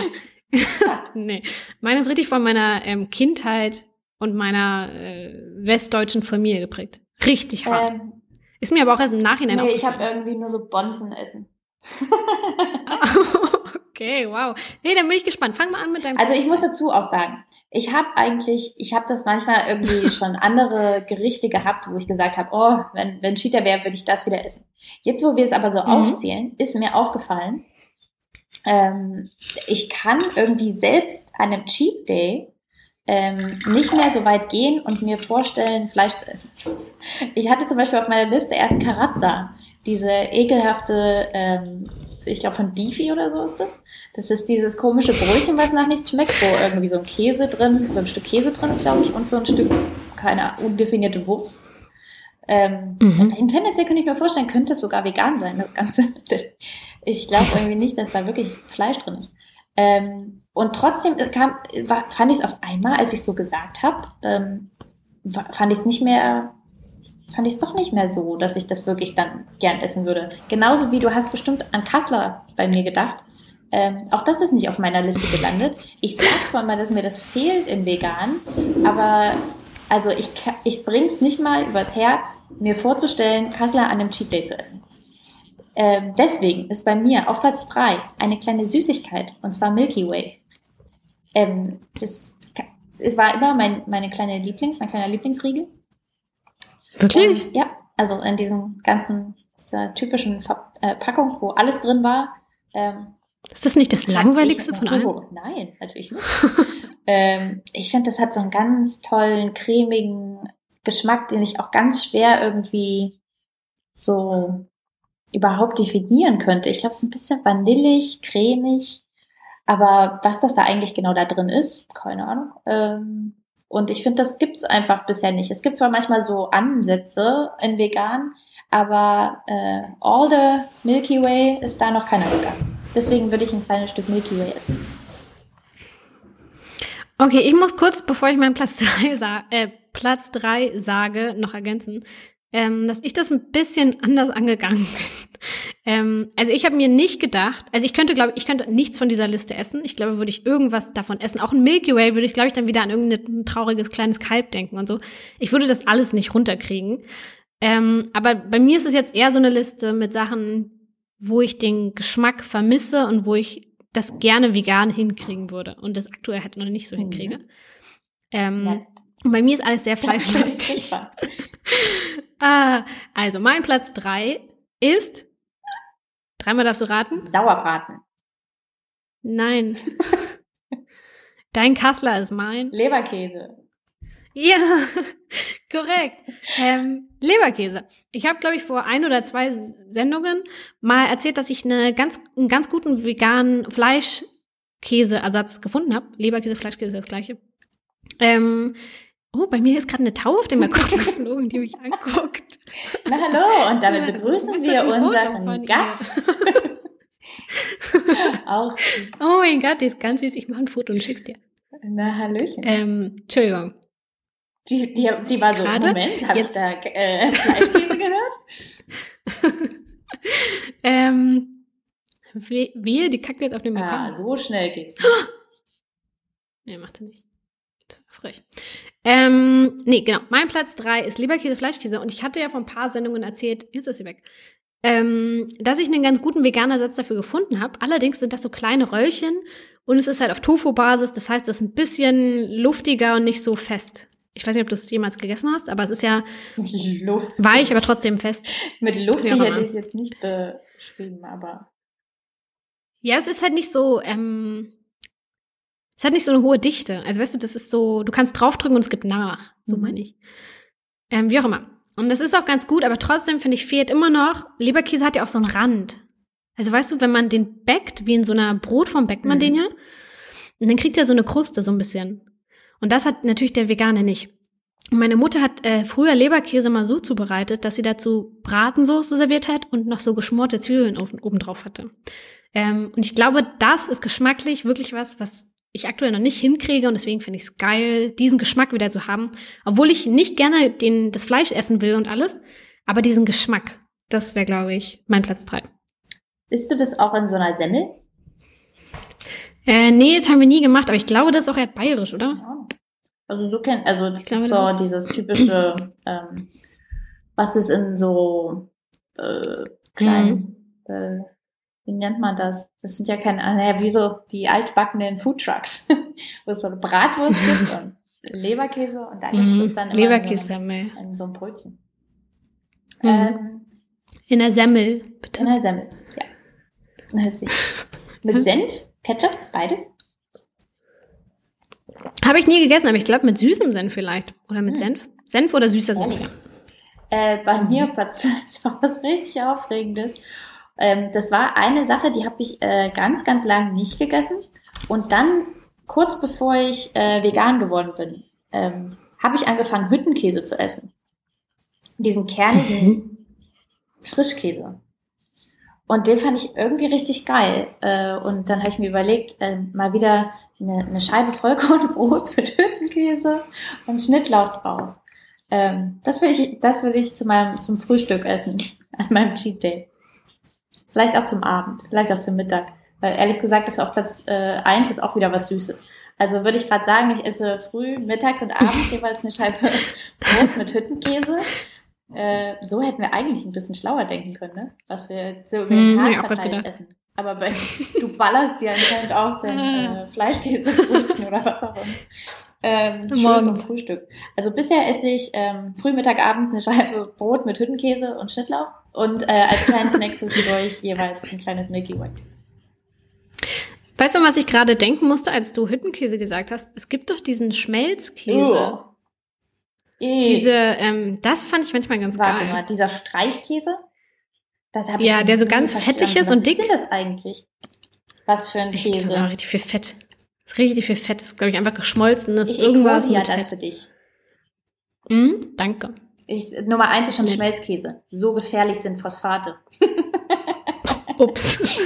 nee, meine ist richtig von meiner ähm, Kindheit und meiner äh, westdeutschen Familie geprägt. Richtig hart. Ähm, ist mir aber auch erst im Nachhinein nee, ich habe irgendwie nur so Bonzen essen. okay, wow. Nee, dann bin ich gespannt. Fang mal an mit deinem Also ich muss dazu auch sagen, ich habe eigentlich, ich habe das manchmal irgendwie schon andere Gerichte gehabt, wo ich gesagt habe, oh, wenn, wenn Cheater wäre, würde ich das wieder essen. Jetzt, wo wir es aber so Mhm. aufzählen, ist mir aufgefallen, ähm, ich kann irgendwie selbst an einem Cheat Day ähm, nicht mehr so weit gehen und mir vorstellen, Fleisch zu essen. Ich hatte zum Beispiel auf meiner Liste erst Karazza, diese ekelhafte, ähm, ich glaube von Beefy oder so ist das. Das ist dieses komische Brötchen, was nach nichts schmeckt, wo irgendwie so ein Käse drin, so ein Stück Käse drin ist, glaube ich, und so ein Stück, keine undefinierte Wurst. Ähm, Mhm. Tendenziell könnte ich mir vorstellen, könnte es sogar vegan sein, das Ganze. Ich glaube irgendwie nicht, dass da wirklich Fleisch drin ist. Ähm, und trotzdem kam, war, fand ich es auf einmal, als ich es so gesagt habe, ähm, fand ich es nicht mehr, fand ich es doch nicht mehr so, dass ich das wirklich dann gern essen würde. Genauso wie du hast bestimmt an Kassler bei mir gedacht. Ähm, auch das ist nicht auf meiner Liste gelandet. Ich sag zwar mal, dass mir das fehlt im Vegan, aber also ich, ich bring's nicht mal übers Herz, mir vorzustellen, Kassler an einem Cheat Day zu essen. Ähm, deswegen ist bei mir auf Platz drei eine kleine Süßigkeit, und zwar Milky Way. Ähm, das es war immer mein, meine kleine Lieblings, mein kleiner Lieblingsriegel. Wirklich? Und, ja, also in diesen ganzen, dieser typischen Verpackung, wo alles drin war. Ähm, ist das nicht das langweiligste von allem? Nein, natürlich nicht. ähm, ich finde, das hat so einen ganz tollen, cremigen Geschmack, den ich auch ganz schwer irgendwie so überhaupt definieren könnte. Ich glaube, es ist ein bisschen vanillig, cremig, aber was das da eigentlich genau da drin ist, keine Ahnung. Ähm, und ich finde, das gibt es einfach bisher nicht. Es gibt zwar manchmal so Ansätze in vegan, aber äh, all the Milky Way ist da noch keiner gegangen. Deswegen würde ich ein kleines Stück Milky Way essen. Okay, ich muss kurz, bevor ich meinen Platz 3 sa äh, sage, noch ergänzen, ähm, dass ich das ein bisschen anders angegangen bin. ähm, also ich habe mir nicht gedacht, also ich könnte, glaube ich, könnte nichts von dieser Liste essen. Ich glaube, würde ich irgendwas davon essen. Auch ein Milky Way würde ich, glaube ich, dann wieder an irgendein trauriges kleines Kalb denken und so. Ich würde das alles nicht runterkriegen. Ähm, aber bei mir ist es jetzt eher so eine Liste mit Sachen, wo ich den Geschmack vermisse und wo ich das gerne vegan hinkriegen würde und das aktuell halt noch nicht so mhm. hinkriege. Ähm, ja. Bei mir ist alles sehr fleischlastig. ah, also mein Platz drei ist, dreimal darfst du raten? Sauerbraten. Nein. Dein Kassler ist mein. Leberkäse. Ja, korrekt. Ähm, Leberkäse. Ich habe, glaube ich, vor ein oder zwei Sendungen mal erzählt, dass ich eine ganz, einen ganz guten veganen Fleischkäseersatz gefunden habe. Leberkäse, Fleischkäse, das gleiche. Ähm, oh, bei mir ist gerade eine Taube auf dem Balkon geflogen, die mich anguckt. Na hallo, und damit begrüßen wir unseren Gast. Auch. Oh mein Gott, die ist ganz süß. Ich mache ein Foto und schick's dir. Na, Hallöchen. Ähm, Entschuldigung. Die, die, die war so, Grade, Moment, habe ich da äh, Fleischkäse gehört? ähm, wehe, die kackt jetzt auf den Balkon. Ah, so schnell geht's. nee, macht sie nicht. Frech. Ähm, nee, genau. Mein Platz 3 ist Leberkäse, Fleischkäse. Und ich hatte ja vor ein paar Sendungen erzählt, jetzt ist sie weg, ähm, dass ich einen ganz guten veganen Ersatz dafür gefunden habe. Allerdings sind das so kleine Röllchen und es ist halt auf Tofu-Basis. Das heißt, das ist ein bisschen luftiger und nicht so fest. Ich weiß nicht, ob du es jemals gegessen hast, aber es ist ja Luft. weich, aber trotzdem fest. Mit Luft hätte ich es jetzt nicht beschrieben, aber. Ja, es ist halt nicht so, ähm, es hat nicht so eine hohe Dichte. Also weißt du, das ist so, du kannst draufdrücken und es gibt nach. So mhm. meine ich. Ähm, wie auch immer. Und das ist auch ganz gut, aber trotzdem finde ich, fehlt immer noch, Leberkäse hat ja auch so einen Rand. Also weißt du, wenn man den backt, wie in so einer Brotform backt man mhm. den ja, und dann kriegt er so eine Kruste so ein bisschen. Und das hat natürlich der Veganer nicht. Und meine Mutter hat äh, früher Leberkäse mal so zubereitet, dass sie dazu Bratensauce serviert hat und noch so geschmorte Zwiebeln oben drauf hatte. Ähm, und ich glaube, das ist geschmacklich wirklich was, was ich aktuell noch nicht hinkriege und deswegen finde ich es geil, diesen Geschmack wieder zu haben. Obwohl ich nicht gerne den, das Fleisch essen will und alles, aber diesen Geschmack, das wäre, glaube ich, mein Platz 3. Isst du das auch in so einer Semmel? Äh, nee, das haben wir nie gemacht, aber ich glaube, das ist auch eher bayerisch, oder? Ja. Also so kennt, also das glaube, ist so das ist dieses typische, ähm, was ist in so äh, kleinen, mhm. äh, wie nennt man das? Das sind ja keine, ah, naja, wie so die altbackenen Foodtrucks, wo es so eine Bratwurst gibt und Leberkäse und da gibt es mhm. dann immer Leberkäse in, so einem, in so einem Brötchen. Mhm. Ähm, in der Semmel, bitte. In der Semmel, ja. Mit Senf, Ketchup, beides. Habe ich nie gegessen, aber ich glaube mit süßem Senf vielleicht. Oder mit hm. Senf. Senf oder süßer Senf? Äh, bei mhm. mir war es was richtig Aufregendes. Ähm, das war eine Sache, die habe ich äh, ganz, ganz lange nicht gegessen. Und dann, kurz bevor ich äh, vegan geworden bin, ähm, habe ich angefangen, Hüttenkäse zu essen. Diesen kernigen mhm. Frischkäse. Und den fand ich irgendwie richtig geil. Äh, und dann habe ich mir überlegt, äh, mal wieder eine, eine Scheibe Vollkornbrot mit Hüttenkäse und Schnittlauch drauf. Ähm, das will ich, das will ich zu meinem, zum Frühstück essen, an meinem Cheat Day. Vielleicht auch zum Abend, vielleicht auch zum Mittag. Weil ehrlich gesagt, das auf Platz äh, eins ist auch wieder was Süßes. Also würde ich gerade sagen, ich esse früh, mittags und abends jeweils eine Scheibe Brot mit Hüttenkäse äh, so hätten wir eigentlich ein bisschen schlauer denken können, ne? was wir so über den hm, Tag verteilt essen. Aber bei, du ballerst dir anscheinend auch dein äh, Fleischkäsebrötchen oder was auch immer. Ähm, schön Morgens. zum Frühstück. Also bisher esse ich ähm, früh, Mittag, Abend eine Scheibe Brot mit Hüttenkäse und Schnittlauch und äh, als kleinen Snack zwischendurch jeweils ein kleines Milky Way. Weißt du, was ich gerade denken musste, als du Hüttenkäse gesagt hast? Es gibt doch diesen Schmelzkäse. Eh. Diese, ähm, das fand ich manchmal ganz Warte geil. mal, dieser Streichkäse? Das habe Ja, ich der so ganz fettig ist Was und dick. Was ist denn das eigentlich? Was für ein Ich Käse? richtig viel Fett. Das ist richtig viel Fett. Das ist, glaube ich, einfach geschmolzen. Das Ich ist irgendwas ja das Fett. für dich. Hm, danke. Ich, Nummer eins ist schon. Schmelzkäse. So gefährlich sind Phosphate. Ups.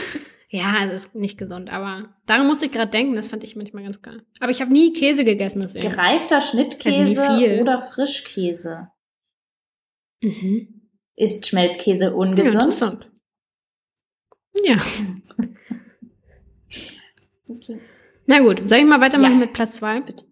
ja, es ist nicht gesund, aber daran musste ich gerade denken. Das fand ich manchmal ganz geil. Aber ich habe nie Käse gegessen, deswegen. Gereifter Also Schnittkäse viel. oder Frischkäse. Mhm. Ist Schmelzkäse Ja, ungesund? interessant. Ja. Na gut, soll ich mal weitermachen Ja. mit Platz zwei? Bitte.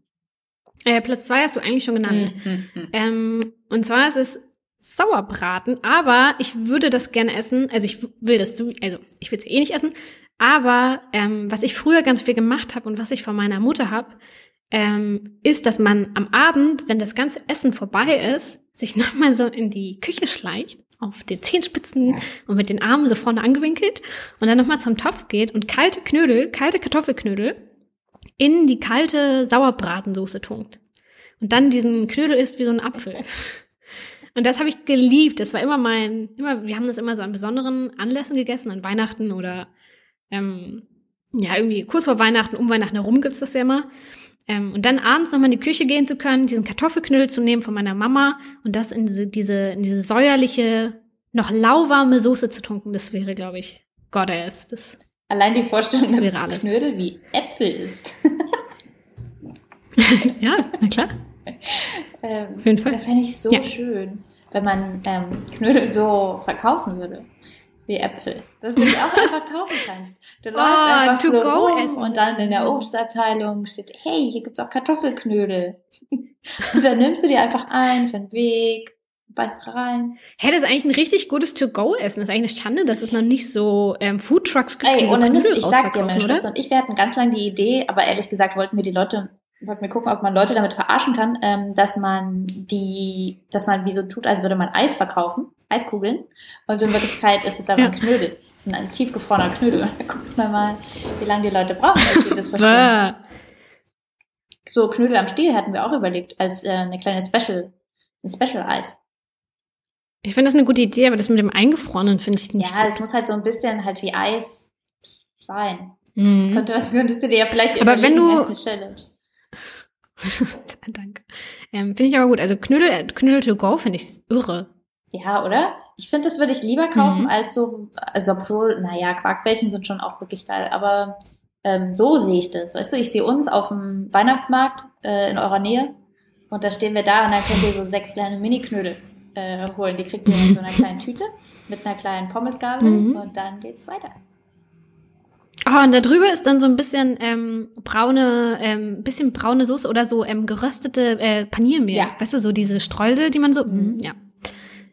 Äh, Platz zwei hast du eigentlich schon genannt. Mhm. Ähm, und zwar ist es Sauerbraten, aber ich würde das gerne essen. Also ich will das, so- also ich will es eh nicht essen. Aber ähm, was ich früher ganz viel gemacht habe und was ich von meiner Mutter habe, ähm, ist, dass man am Abend, wenn das ganze Essen vorbei ist, sich nochmal so in die Küche schleicht, auf den Zehenspitzen und mit den Armen so vorne angewinkelt und dann nochmal zum Topf geht und kalte Knödel, kalte Kartoffelknödel in die kalte Sauerbratensoße tunkt. Und dann diesen Knödel isst wie so ein Apfel. Und das habe ich geliebt. Das war immer mein, immer, wir haben das immer so an besonderen Anlässen gegessen, an Weihnachten oder ähm, ja, irgendwie kurz vor Weihnachten, um Weihnachten herum gibt's das ja immer. Ähm, und dann abends nochmal in die Küche gehen zu können, diesen Kartoffelknödel zu nehmen von meiner Mama und das in diese, diese, in diese säuerliche, noch lauwarme Soße zu tunken, das wäre, glaube ich, Goddess. Das, Allein die Vorstellung, Das dass wäre alles. Knödel wie Äpfel ist. ja, na klar. ähm, Auf jeden Fall. Das fände ich so Ja. schön, wenn man ähm, Knödel so verkaufen würde. Wie Äpfel. Dass du die auch einfach kaufen kannst. Du läufst Oh, einfach to so go rum essen. und dann in der Obstabteilung steht, hey, hier gibt's auch Kartoffelknödel. und dann nimmst du die einfach ein für den Weg, beißt rein. Hä, das ist eigentlich ein richtig gutes To-Go-Essen. Das ist eigentlich eine Schande, dass es noch nicht so ähm, Foodtrucks gibt, die Ey, so ohne Mist, ich sag dir, meine? Schwester und ich, wir hatten ganz lange die Idee, aber ehrlich gesagt wollten wir die Leute, wollten wir gucken, ob man Leute damit verarschen kann, ähm, dass man die, dass man wie so tut, als würde man Eis verkaufen, Eiskugeln, und in Wirklichkeit ist es aber Ja. ein Knödel, ein tiefgefrorener Knödel. Guckt man mal, wie lange die Leute brauchen, bis sie das verstehen. So Knödel am Stiel hatten wir auch überlegt, als äh, eine kleine Special, ein Special-Eis. Ich finde das eine gute Idee, aber das mit dem Eingefrorenen finde ich nicht Ja, es muss halt so ein bisschen halt wie Eis sein. Mhm. Könnte, könntest du dir ja vielleicht Aber wenn du- als eine Challenge. Danke. Ähm, finde ich aber gut. Also Knödel, Knödel to go finde ich irre. Ja, oder? Ich finde, das würde ich lieber kaufen Mhm. als so, also obwohl, naja, Quarkbällchen sind schon auch wirklich geil, aber ähm, so sehe ich das. Weißt du, ich sehe uns auf dem Weihnachtsmarkt äh, in eurer Nähe und da stehen wir da und dann könnt ihr so sechs kleine Mini-Knödel äh, holen. Die kriegt ihr in so einer kleinen Tüte mit einer kleinen Pommesgabel Mhm. und dann geht's weiter. Oh, und da drüber ist dann so ein bisschen ähm, braune, ähm, bisschen braune Soße oder so ähm, geröstete äh, Paniermehl. Ja. Weißt du, so diese Streusel, die man so. Mhm. Mhm. Ja.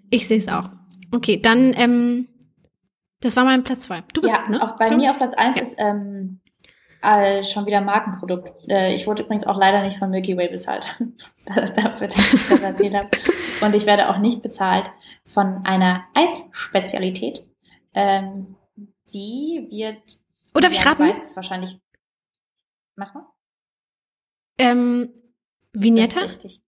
Ich sehe es auch. Okay, dann, ähm, das war mein Platz zwei. Du bist, ja, ne? auch bei mir auf Platz eins Ja. ist ähm, äh, schon wieder Markenprodukt. Äh, ich wurde übrigens auch leider nicht von Milky Way bezahlt. Dafür, dass ich das erzählt habe. Und ich werde auch nicht bezahlt von einer Eisspezialität. Ähm, die wird. Oh, darf ich ja, raten? Es wahrscheinlich. Mach mal. Ähm, Vignette? Das ist richtig.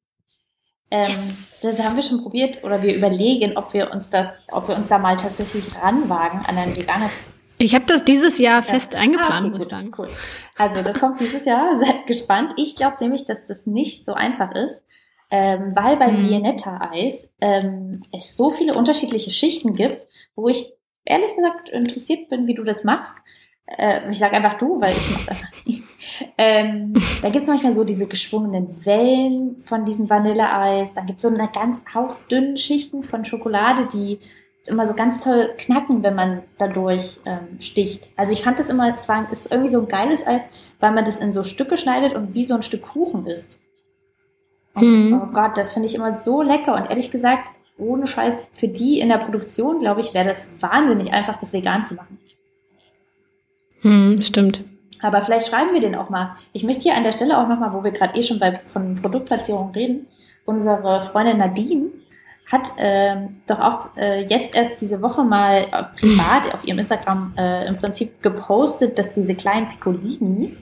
Ähm, Yes. Das haben wir schon probiert oder wir überlegen, ob wir uns das, ob wir uns da mal tatsächlich ranwagen an ein veganes Ich habe das dieses Jahr fest eingeplant, Ah, okay, muss gut, ich sagen. Cool. Also das kommt dieses Jahr. Seid gespannt. Ich glaube nämlich, dass das nicht so einfach ist, ähm, weil beim Mhm. Viennetta-Eis ähm, es so viele unterschiedliche Schichten gibt, wo ich ehrlich gesagt interessiert bin, wie du das machst. Äh, ich sage einfach du, weil ich mach's einfach nicht. Ähm, da gibt es manchmal so diese geschwungenen Wellen von diesem Vanilleeis. Dann gibt es so eine ganz hauchdünnen Schichten von Schokolade, die immer so ganz toll knacken, wenn man dadurch ähm, sticht. Also ich fand das immer, es war, ist irgendwie so ein geiles Eis, weil man das in so Stücke schneidet und wie so ein Stück Kuchen isst. Und, Mhm. Oh Gott, das finde ich immer so lecker und ehrlich gesagt, ohne Scheiß, für die in der Produktion, glaube ich, wäre das wahnsinnig einfach, das vegan zu machen. Hm, stimmt. Aber vielleicht schreiben wir den auch mal. Ich möchte hier an der Stelle auch nochmal, wo wir gerade eh schon bei, von Produktplatzierung reden, unsere Freundin Nadine hat ähm, doch auch äh, jetzt erst diese Woche mal äh, privat auf ihrem Instagram äh, im Prinzip gepostet, dass diese kleinen Piccolini,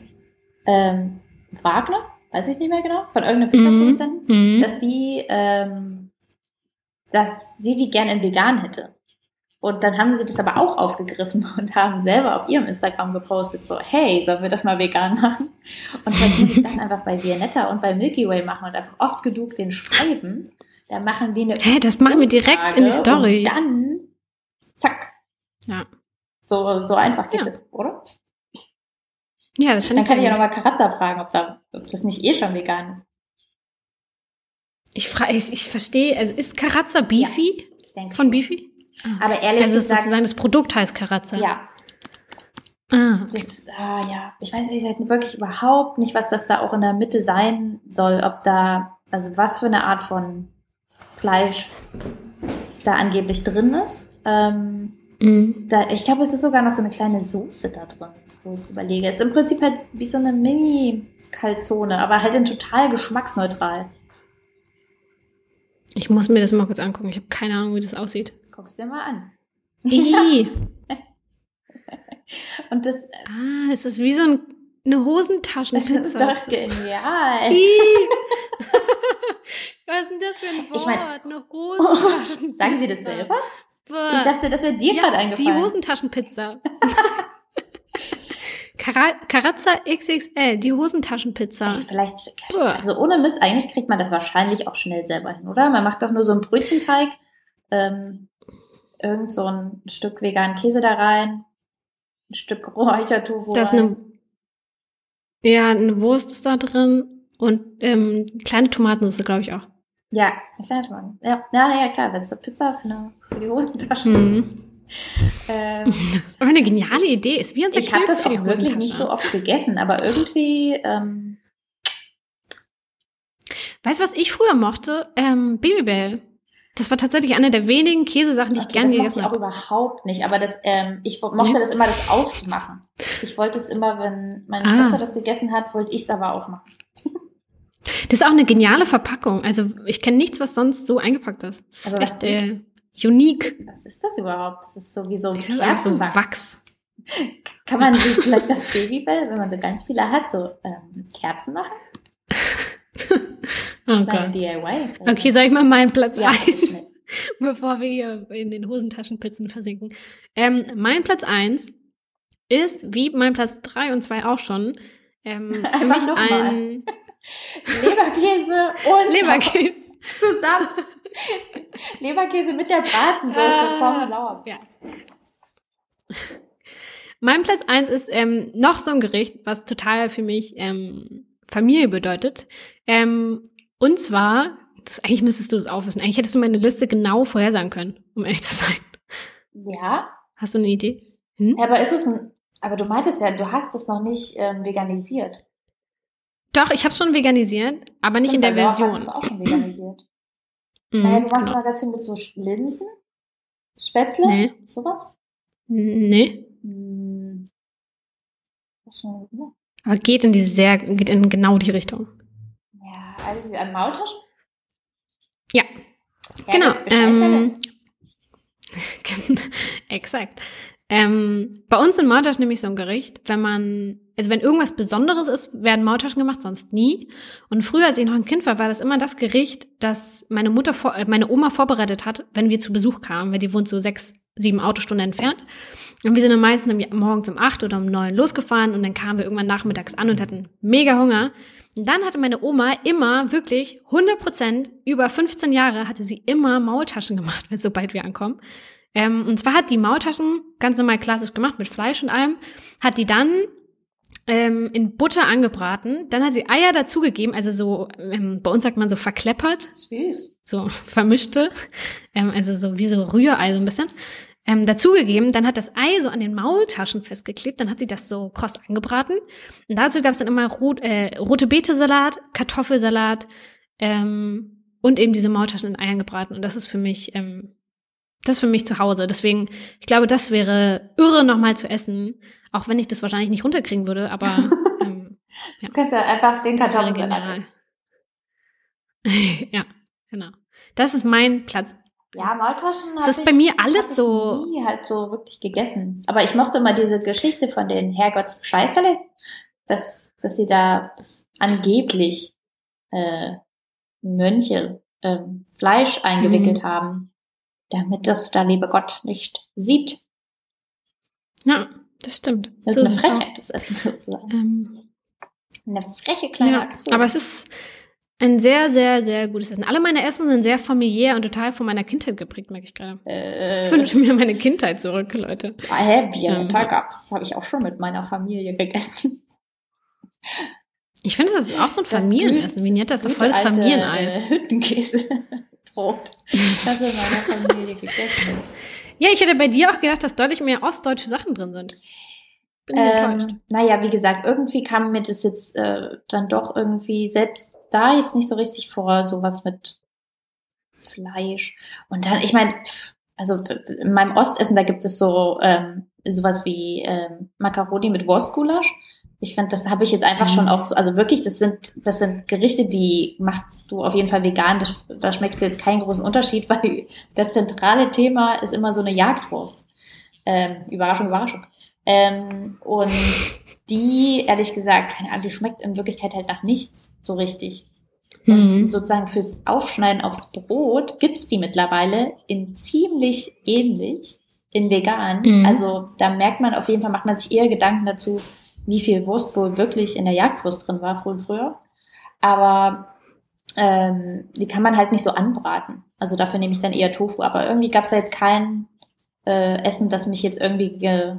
ähm, Wagner, weiß ich nicht mehr genau, von irgendeinem Pizzaproduzenten, Mhm. dass die, ähm, dass sie die gern in vegan hätte. Und dann haben sie das aber auch aufgegriffen und haben selber auf ihrem Instagram gepostet, so, hey, sollen wir das mal vegan machen? Und muss ich das einfach bei Vianetta und bei Milky Way machen und einfach oft genug den schreiben. Dann machen die eine Hä, das machen wir direkt in die Story. Und dann, zack. Ja. So, so einfach geht Ja. es, oder? Ja, das finde Dann ich kann ich ja nochmal Karazza fragen, ob, da, ob das nicht eh schon vegan ist. Ich frage, ich, ich verstehe, also ist Karazza Beefy? Ich denke Von. Beefy? Aber ehrlich Also gesagt, sozusagen das Produkt heißt Karazza. ja, Ah. Das, ah, ja, ich weiß ehrlich gesagt wirklich überhaupt nicht, was das da auch in der Mitte sein soll. Ob da, also was für eine Art von Fleisch da angeblich drin ist. Ähm, Mhm. da, ich glaube, es ist sogar noch so eine kleine Soße da drin, wo ich es überlege. Es ist im Prinzip halt wie so eine Mini-Calzone, aber halt in total geschmacksneutral. Ich muss mir das mal kurz angucken. Ich habe keine Ahnung, wie das aussieht. Guck's dir mal an. Und das, ah, das ist wie so ein, eine das Hosentaschenpizza. ist doch ist das. genial. Was ist denn das für ein Wort? Ich mein- eine Hosentaschenpizza. Sagen Sie das selber? Ich dachte, das wäre dir gerade ja, eingefallen. die Hosentaschenpizza. Kara Karazza XXL, die Hosentaschenpizza. Ey, Vielleicht, also ohne Mist, eigentlich kriegt man das wahrscheinlich auch schnell selber hin, oder? Man macht doch nur so einen Brötchenteig, ähm, irgend so ein Stück veganen Käse da rein, ein Stück Räuchertofu. Da ist rein. eine, ja, eine Wurst ist da drin und ähm, kleine Tomatensauce, glaube ich auch. Ja, eine kleine Tomate. Ja, ja, ja, klar, wenn es eine Pizza für, eine, für die Hosentasche Mhm. ähm, Das ist aber eine geniale Idee. Ist wie unser Ich habe das auch wirklich nicht so oft gegessen, aber irgendwie, ähm, Weißt du, was ich früher mochte? Ähm, Babybel. Das war tatsächlich eine der wenigen Käsesachen, die ich okay, gerne das mochte gegessen ich auch habe. überhaupt nicht, aber das, ähm, ich mochte Nee. das immer, das aufzumachen. Ich wollte es immer, wenn meine Ah. Schwester das gegessen hat, wollte ich es aber aufmachen. Das ist auch eine geniale Verpackung. Also ich kenne nichts, was sonst so eingepackt ist. Das ist Aber was echt äh, unique. Was ist das überhaupt? Das ist so wie so so Kerzenwachs. Wachs. Kann man sich vielleicht das Babybell, wenn man so ganz viele hat, so ähm, Kerzen machen? Oh Gott. DIY. Okay, soll ich mal meinen Platz ja, ein, bevor wir hier in den Hosentaschenpizzen versinken. Ähm, mein Platz 1 ist, wie mein Platz 3 und 2 auch schon, ähm, für mich ein Leberkäse und Leberkäse. zusammen. Leberkäse mit der Bratensoße Ah. vom Sauerbraten. Ja. Mein Platz 1 ist ähm, noch so ein Gericht, was total für mich ähm, Familie bedeutet. Ähm, und zwar, das, eigentlich müsstest du das auch wissen, eigentlich hättest du meine Liste genau vorhersagen können, um ehrlich zu sein. Ja, Hast du eine Idee? Hm? aber ist es ein. Aber du meintest ja, du hast es noch nicht ähm, veganisiert. Doch, ich habe schon veganisiert, aber nicht in der Stimmt, weil Laura Version. es auch schon veganisiert. Mhm, naja, du machst genau. mal ganz viel mit so Linsen, Spätzle, Nee. sowas. Nee, Hm. Ne? aber geht in die sehr, geht in genau die Richtung. Ja, also an Maultaschen? Ja, Ja, genau. Bescheißerle. Ähm, exakt. Ähm, bei uns in Maultaschen nämlich so ein Gericht, wenn man, also wenn irgendwas Besonderes ist, werden Maultaschen gemacht, sonst nie. Und früher, als ich noch ein Kind war, war das immer das Gericht, das meine Mutter, vor, äh, meine Oma vorbereitet hat, wenn wir zu Besuch kamen, weil die wohnt so sechs, sieben Autostunden entfernt. Und wir sind dann meistens morgens um acht oder um neun losgefahren und dann kamen wir irgendwann nachmittags an und hatten mega Hunger. Und dann hatte meine Oma immer wirklich 100 Prozent, über 15 Jahre hatte sie immer Maultaschen gemacht, sobald wir ankommen. Ähm, und zwar hat die Maultaschen ganz normal klassisch gemacht mit Fleisch und allem, hat die dann ähm, in Butter angebraten, dann hat sie Eier dazugegeben, also so, ähm, bei uns sagt man so verkleppert, Süß. so vermischte, ähm, also so wie so Rührei so ein bisschen, ähm, dazugegeben. Dann hat das Ei so an den Maultaschen festgeklebt, dann hat sie das so kross angebraten. Und dazu gab es dann immer rot, äh, rote Beete-Salat, Kartoffelsalat ähm, und eben diese Maultaschen in Eiern gebraten. Und das ist für mich, das für mich zu Hause. Deswegen, ich glaube, das wäre irre nochmal zu essen. Auch wenn ich das wahrscheinlich nicht runterkriegen würde, aber ähm, ja. Du kannst ja einfach den Kartoffelsalat ja, genau. Das ist mein Platz. Ja, Maultaschen Das ist bei mir alles so. Nie halt so wirklich gegessen. Aber ich mochte mal diese Geschichte von den Herrgottsscheißerle, dass, dass sie da das angeblich äh, Mönche äh, Fleisch eingewickelt mhm. haben, damit das der liebe Gott nicht sieht. Ja, das stimmt. Das so ist eine Frechheit, das Essen sozusagen. Ähm, eine freche kleine ja, Aktion. Aber es ist ein sehr, sehr, sehr gutes Essen. Alle meine Essen sind sehr familiär und total von meiner Kindheit geprägt, merke ich gerade. Äh, ich wünsche mir meine Kindheit zurück, Leute. Ah, hä, Viennetta ähm, gab's. Habe ich auch schon mit meiner Familie gegessen. Ich finde, das ist auch so ein Familienessen. Vignetta ist doch volles Familieneis. Äh, Hüttenkäsebrot. Das in meiner Familie gegessen. Ja, ich hätte bei dir auch gedacht, dass deutlich mehr ostdeutsche Sachen drin sind. Bin ähm, enttäuscht. Naja, wie gesagt, irgendwie kam mir das jetzt äh, dann doch irgendwie selbst da jetzt nicht so richtig vor, sowas mit Fleisch. Und dann, ich meine, also in meinem Ostessen, da gibt es so ähm, sowas wie ähm, Macaroni mit Wurstgulasch. Ich finde, das habe ich jetzt einfach mhm. schon auch so, also wirklich, das sind, das sind Gerichte, die machst du auf jeden Fall vegan. Das, da schmeckst du jetzt keinen großen Unterschied, weil das zentrale Thema ist immer so eine Jagdwurst. Ähm, Überraschung, Überraschung. Ähm, und die, ehrlich gesagt, keine Ahnung, die schmeckt in Wirklichkeit halt nach nichts so richtig. Und mhm. sozusagen fürs Aufschneiden aufs Brot gibt's die mittlerweile in ziemlich ähnlich in vegan. Mhm. Also da merkt man auf jeden Fall, macht man sich eher Gedanken dazu, wie viel Wurst wohl wirklich in der Jagdwurst drin war, früher. Aber ähm, die kann man halt nicht so anbraten. Also dafür nehme ich dann eher Tofu. Aber irgendwie gab's da jetzt kein äh, Essen, das mich jetzt irgendwie ge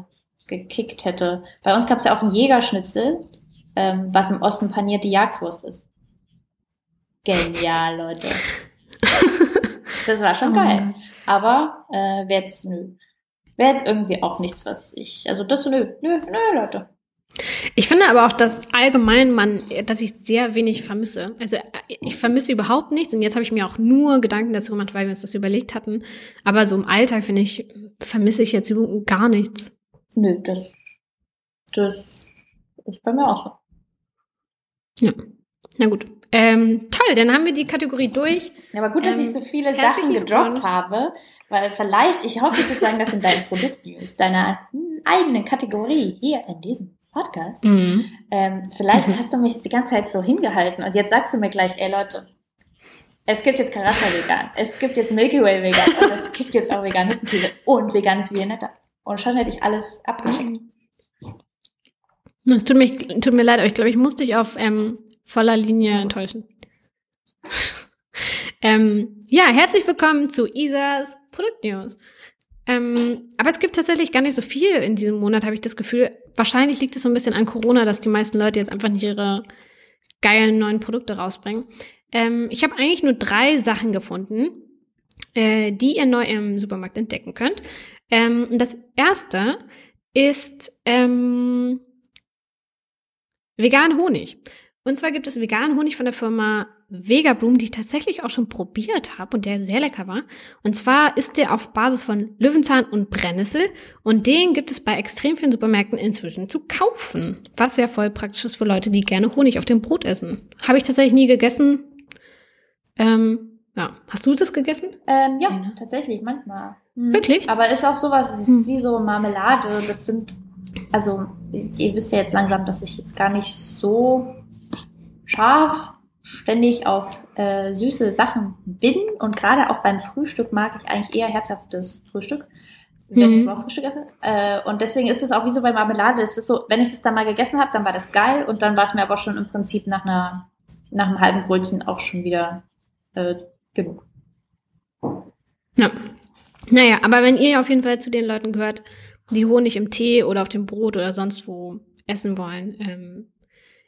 gekickt hätte. Bei uns gab's ja auch einen Jägerschnitzel, ähm, was im Osten panierte Jagdwurst ist. Genial, Leute. Das war schon geil. Aber äh, wäre jetzt, nö. Wäre jetzt irgendwie auch nichts, was ich. Also das nö, nö, nö, Leute. Ich finde aber auch, dass allgemein man, dass ich sehr wenig vermisse. Also ich vermisse überhaupt nichts und jetzt habe ich mir auch nur Gedanken dazu gemacht, weil wir uns das überlegt hatten. Aber so im Alltag finde ich, vermisse ich jetzt gar nichts. Nö, das, das ist bei mir auch so. Ja. Na gut. Ähm, toll, dann haben wir die Kategorie durch. Aber gut, dass ähm, ich so viele Sachen gedroppt habe, weil vielleicht, ich hoffe sozusagen, dass in deinen Produktnews, deiner eigenen Kategorie hier in diesem Podcast, mhm. ähm, vielleicht mhm. hast du mich die ganze Zeit so hingehalten und jetzt sagst du mir gleich, ey Leute, es gibt jetzt Karassa vegan, es gibt jetzt Milky Way vegan und es gibt jetzt auch vegan Hüttenkäse und veganes Viennetta. Und schon hätte ich alles abgeschickt. Es tut, mich, tut mir leid, aber ich glaube, ich muss dich auf ähm, voller Linie enttäuschen. ähm, ja, herzlich willkommen zu Isas Produktnews. Ähm, aber es gibt tatsächlich gar nicht so viel in diesem Monat, habe ich das Gefühl. Wahrscheinlich liegt es so ein bisschen an Corona, dass die meisten Leute jetzt einfach nicht ihre geilen neuen Produkte rausbringen. Ähm, ich habe eigentlich nur drei Sachen gefunden, äh, die ihr neu im Supermarkt entdecken könnt. Ähm, das erste ist ähm, vegan Honig. Und zwar gibt es veganen Honig von der Firma Vegabloom, die ich tatsächlich auch schon probiert habe und der sehr lecker war. Und zwar ist der auf Basis von Löwenzahn und Brennnessel und den gibt es bei extrem vielen Supermärkten inzwischen zu kaufen, was sehr voll praktisch ist für Leute, die gerne Honig auf dem Brot essen. Habe ich tatsächlich nie gegessen. Ähm, ja, hast du das gegessen? Ähm, ja, ja, tatsächlich, manchmal. Hm. Wirklich? Aber ist auch sowas, es ist hm. wie so Marmelade. Das sind, also ihr wisst ja jetzt langsam, dass ich jetzt gar nicht so scharf ständig auf äh, süße Sachen bin und gerade auch beim Frühstück mag ich eigentlich eher herzhaftes Frühstück, wenn mhm. ich mal Frühstück esse. Äh, und deswegen ist es auch wie so bei Marmelade. Es ist so, wenn ich das dann mal gegessen habe, dann war das geil und dann war es mir aber schon im Prinzip nach einer nach einem halben Brötchen auch schon wieder äh, genug. Ja. Naja, aber wenn ihr auf jeden Fall zu den Leuten gehört, die Honig im Tee oder auf dem Brot oder sonst wo essen wollen, ähm, äh,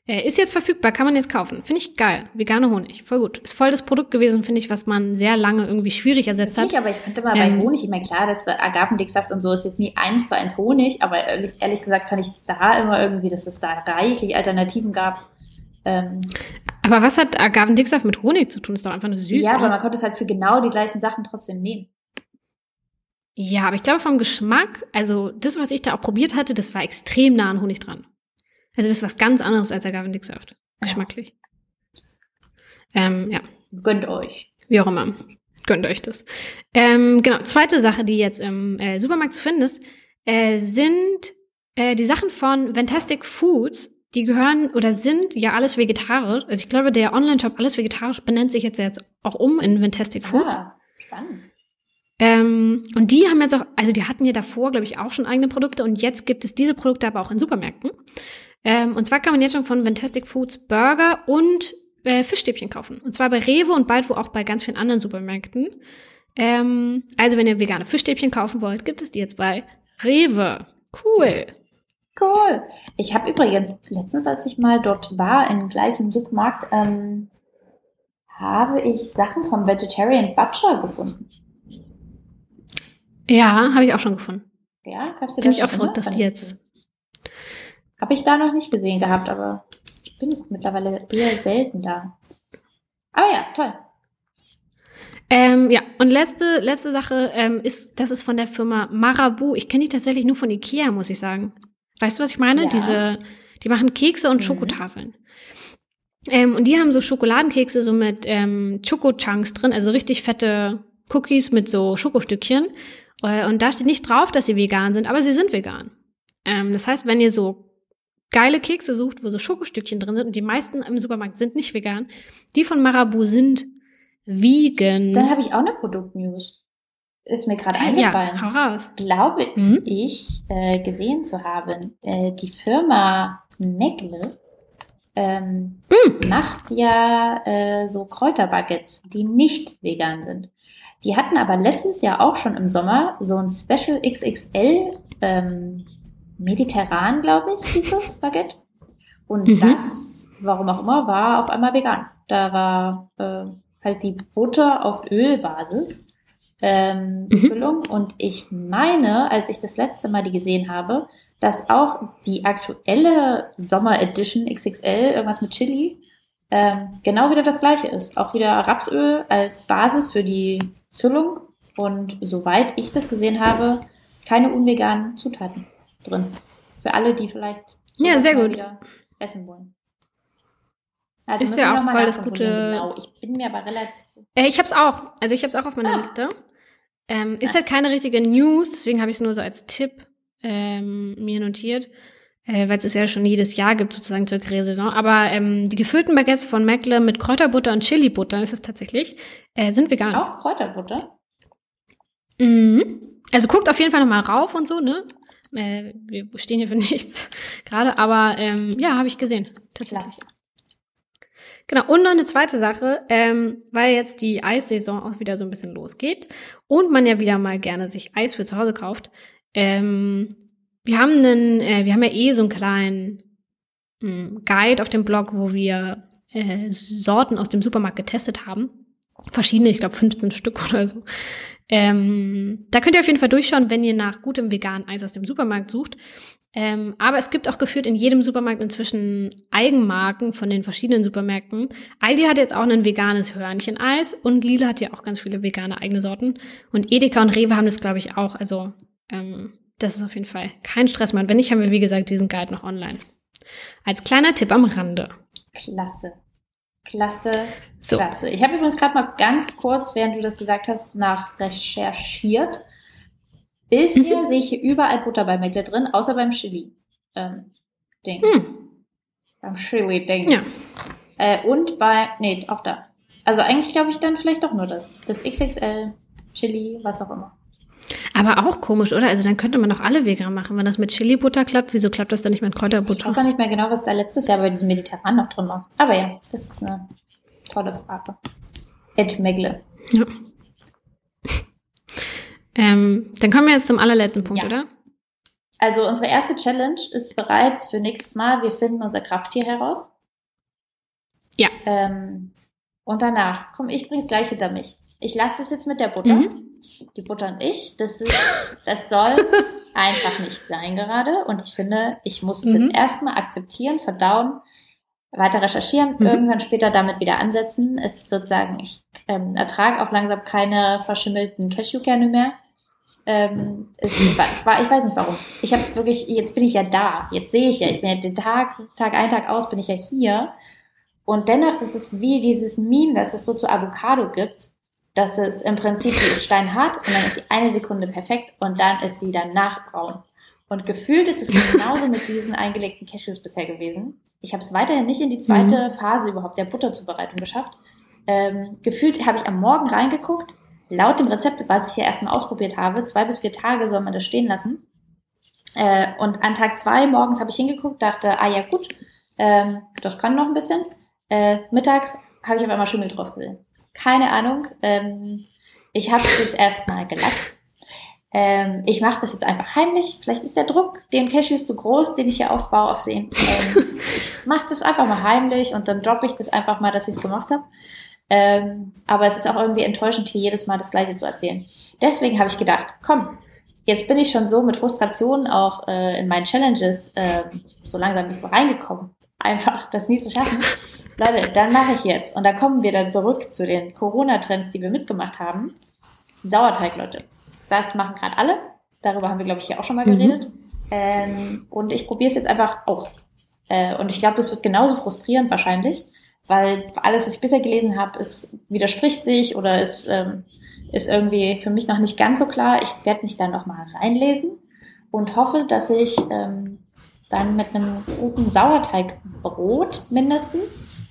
ist jetzt verfügbar, kann man jetzt kaufen. Finde ich geil. Vegane Honig, voll gut. Ist voll das Produkt gewesen, finde ich, was man sehr lange irgendwie schwierig ersetzt hat. Nicht, aber ich finde immer ähm, bei Honig immer klar, dass Agavendicksaft und so ist jetzt nie eins zu eins Honig, aber ehrlich gesagt fand ich es da immer irgendwie, dass es da reichlich Alternativen gab. Ähm, aber was hat Agavendicksaft mit Honig zu tun? Ist doch einfach nur süß. Ja, oder? aber man konnte es halt für genau die gleichen Sachen trotzdem nehmen. Ja, aber ich glaube vom Geschmack, also das, was ich da auch probiert hatte, das war extrem nah an Honig dran. Also das ist was ganz anderes als Agavendicksaft. Geschmacklich. Ja. Ähm, ja. Gönnt euch. Wie auch immer. Gönnt euch das. Ähm, genau, zweite Sache, die jetzt im äh, Supermarkt zu finden ist, äh, sind äh, die Sachen von Fantastic Foods. Die gehören oder sind ja alles vegetarisch. Also ich glaube, der Online-Shop alles vegetarisch benennt sich jetzt, jetzt auch um in Fantastic Foods. Ah, spannend. Ähm, und die haben jetzt auch, also die hatten ja davor, glaube ich, auch schon eigene Produkte und jetzt gibt es diese Produkte aber auch in Supermärkten. Ähm, und zwar kann man jetzt schon von Fantastic Foods Burger und äh, Fischstäbchen kaufen. Und zwar bei Rewe und bald wo auch bei ganz vielen anderen Supermärkten. Ähm, also wenn ihr vegane Fischstäbchen kaufen wollt, gibt es die jetzt bei Rewe. Cool. Cool. Ich habe übrigens letztens, als ich mal dort war, im gleichen Supermarkt, ähm, habe ich Sachen vom Vegetarian Butcher gefunden. Ja, habe ich auch schon gefunden. Ja, gab's dir Finde ich auch verrückt, dass die jetzt. Habe ich da noch nicht gesehen gehabt, aber ich bin mittlerweile eher selten da. Aber ja, toll. Ähm, ja, und letzte, letzte Sache ähm, ist, das ist von der Firma Marabu. Ich kenne die tatsächlich nur von Ikea, muss ich sagen. Weißt du, was ich meine? Ja. Diese, die machen Kekse und mhm. Schokotafeln. Ähm, und die haben so Schokoladenkekse so mit ähm, Chunks drin, also richtig fette Cookies mit so Schokostückchen. Äh, und da steht nicht drauf, dass sie vegan sind, aber sie sind vegan. Ähm, das heißt, wenn ihr so geile Kekse sucht, wo so Schokostückchen drin sind und die meisten im Supermarkt sind nicht vegan, die von Marabu sind vegan. Dann habe ich auch eine Produktnews. Ist mir gerade eingefallen. Ja, hau raus. Glaube hm? ich, äh, gesehen zu haben, äh, die Firma Megle ähm, mm. macht ja äh, so Kräuterbaguettes, die nicht vegan sind. Die hatten aber letztes Jahr auch schon im Sommer so ein Special XXL ähm, mediterran, glaube ich, hieß das Baguette. Und mhm. das, warum auch immer, war auf einmal vegan. Da war äh, halt die Butter auf Ölbasis ähm, mhm. Füllung. Und ich meine, als ich das letzte Mal die gesehen habe, dass auch die aktuelle Sommer Edition XXL, irgendwas mit Chili, ähm, genau wieder das gleiche ist. Auch wieder Rapsöl als Basis für die Füllung. Und soweit ich das gesehen habe, keine unveganen Zutaten drin. Für alle, die vielleicht ja, sehr gut. essen wollen. Also ist ja auch voll das gute. Genau. Ich bin mir aber relativ. Äh, ich habe es auch. Also ich habe es auch auf meiner ah. Liste. Ähm, ist halt keine richtige News, deswegen habe ich es nur so als Tipp ähm, mir notiert, äh, weil es es ja schon jedes Jahr gibt, sozusagen zur Grillsaison. Aber ähm, die gefüllten Baguettes von Meckle mit Kräuterbutter und Chili-Butter ist es tatsächlich, äh, sind vegan. Auch Kräuterbutter? Mhm. Also guckt auf jeden Fall nochmal rauf und so, ne? Äh, wir stehen hier für nichts gerade, aber ähm, ja, habe ich gesehen. Tatsächlich. Klasse. Genau, und noch eine zweite Sache, ähm, weil jetzt die Eissaison auch wieder so ein bisschen losgeht und man ja wieder mal gerne sich Eis für zu Hause kauft. Ähm, wir haben einen, äh, wir haben ja eh so einen kleinen mh, hm, Guide auf dem Blog, wo wir äh, Sorten aus dem Supermarkt getestet haben. Verschiedene, ich glaube 15 Stück oder so. Ähm, da könnt ihr auf jeden Fall durchschauen, wenn ihr nach gutem veganen Eis aus dem Supermarkt sucht. Ähm, aber es gibt auch geführt in jedem Supermarkt inzwischen Eigenmarken von den verschiedenen Supermärkten. Aldi hat jetzt auch ein veganes Hörncheneis und Lila hat ja auch ganz viele vegane eigene Sorten. Und Edeka und Rewe haben das, glaube ich, auch. Also ähm, das ist auf jeden Fall kein Stress mehr. Und wenn nicht, haben wir, wie gesagt, diesen Guide noch online. Als kleiner Tipp am Rande. Klasse. Klasse, so. klasse. Ich habe übrigens gerade mal ganz kurz, während du das gesagt hast, nach recherchiert. Bisher mhm. sehe ich hier überall Butter bei Meckler drin, außer beim Chili. Ähm, Ding. Hm. Beim Chili-Ding. Ja. Äh, und bei, nee, auch da. Also eigentlich glaube ich dann vielleicht doch nur das. Das XXL, Chili, was auch immer. Aber auch komisch, oder? Also dann könnte man doch alle vegan machen. Wenn das mit Chili-Butter klappt, wieso klappt das dann nicht mit Kräuterbutter? Ich weiß auch nicht mehr genau, was da letztes Jahr bei diesem Mediterran noch drin war. Aber ja, das ist eine tolle Frage. Ed Megle. Ja. Ähm, dann kommen wir jetzt zum allerletzten Punkt, ja. oder? Also unsere erste Challenge ist bereits für nächstes Mal, wir finden unser Krafttier heraus. Ja. Ähm, und danach, komm, ich bring's gleich hinter mich. Ich lasse das jetzt mit der Butter. Mhm. Die Butter und ich, das, ist, das soll einfach nicht sein gerade. Und ich finde, ich muss es mhm. jetzt erstmal akzeptieren, verdauen, weiter recherchieren, mhm. irgendwann später damit wieder ansetzen. Es ist sozusagen, ich ähm, ertrage auch langsam keine verschimmelten Cashewkerne mehr. Ähm, es war, ich weiß nicht warum. Ich habe wirklich, jetzt bin ich ja da. Jetzt sehe ich ja, ich bin ja den Tag, Tag ein, Tag aus, bin ich ja hier. Und dennoch, das ist wie dieses Meme, das es so zu Avocado gibt, dass es im Prinzip, die ist steinhart und dann ist sie eine Sekunde perfekt und dann ist sie danach braun. Und gefühlt ist es genauso mit diesen eingelegten Cashews bisher gewesen. Ich habe es weiterhin nicht in die zweite mhm. Phase überhaupt der Butterzubereitung geschafft. Ähm, gefühlt habe ich am Morgen reingeguckt, laut dem Rezept, was ich ja erstmal ausprobiert habe, zwei bis vier Tage soll man das stehen lassen. Äh, und an Tag zwei morgens habe ich hingeguckt, dachte, ah ja gut, ähm, das kann noch ein bisschen. Äh, mittags habe ich auf einmal Schimmel drauf gesehen. Keine Ahnung. Ähm, ich habe es jetzt erstmal gelassen. Ähm, ich mache das jetzt einfach heimlich. Vielleicht ist der Druck den Cashews zu groß, den ich hier aufbaue, auf sehen. Ähm, ich mache das einfach mal heimlich und dann droppe ich das einfach mal, dass ich es gemacht habe. Ähm, aber es ist auch irgendwie enttäuschend, hier jedes Mal das Gleiche zu erzählen. Deswegen habe ich gedacht, komm, jetzt bin ich schon so mit Frustration auch äh, in meinen Challenges äh, so langsam nicht so reingekommen. Einfach das nie zu schaffen. Leute, dann mache ich jetzt. Und da kommen wir dann zurück zu den Corona-Trends, die wir mitgemacht haben. Sauerteig, Leute. Das machen gerade alle. Darüber haben wir, glaube ich, hier auch schon mal mhm. geredet. Mhm. Ähm, und ich probiere es jetzt einfach auch. Äh, und ich glaube, das wird genauso frustrierend wahrscheinlich, weil alles, was ich bisher gelesen habe, es widerspricht sich oder ist, ähm, ist irgendwie für mich noch nicht ganz so klar. Ich werde mich dann noch mal reinlesen und hoffe, dass ich ähm, dann mit einem guten Sauerteigbrot mindestens,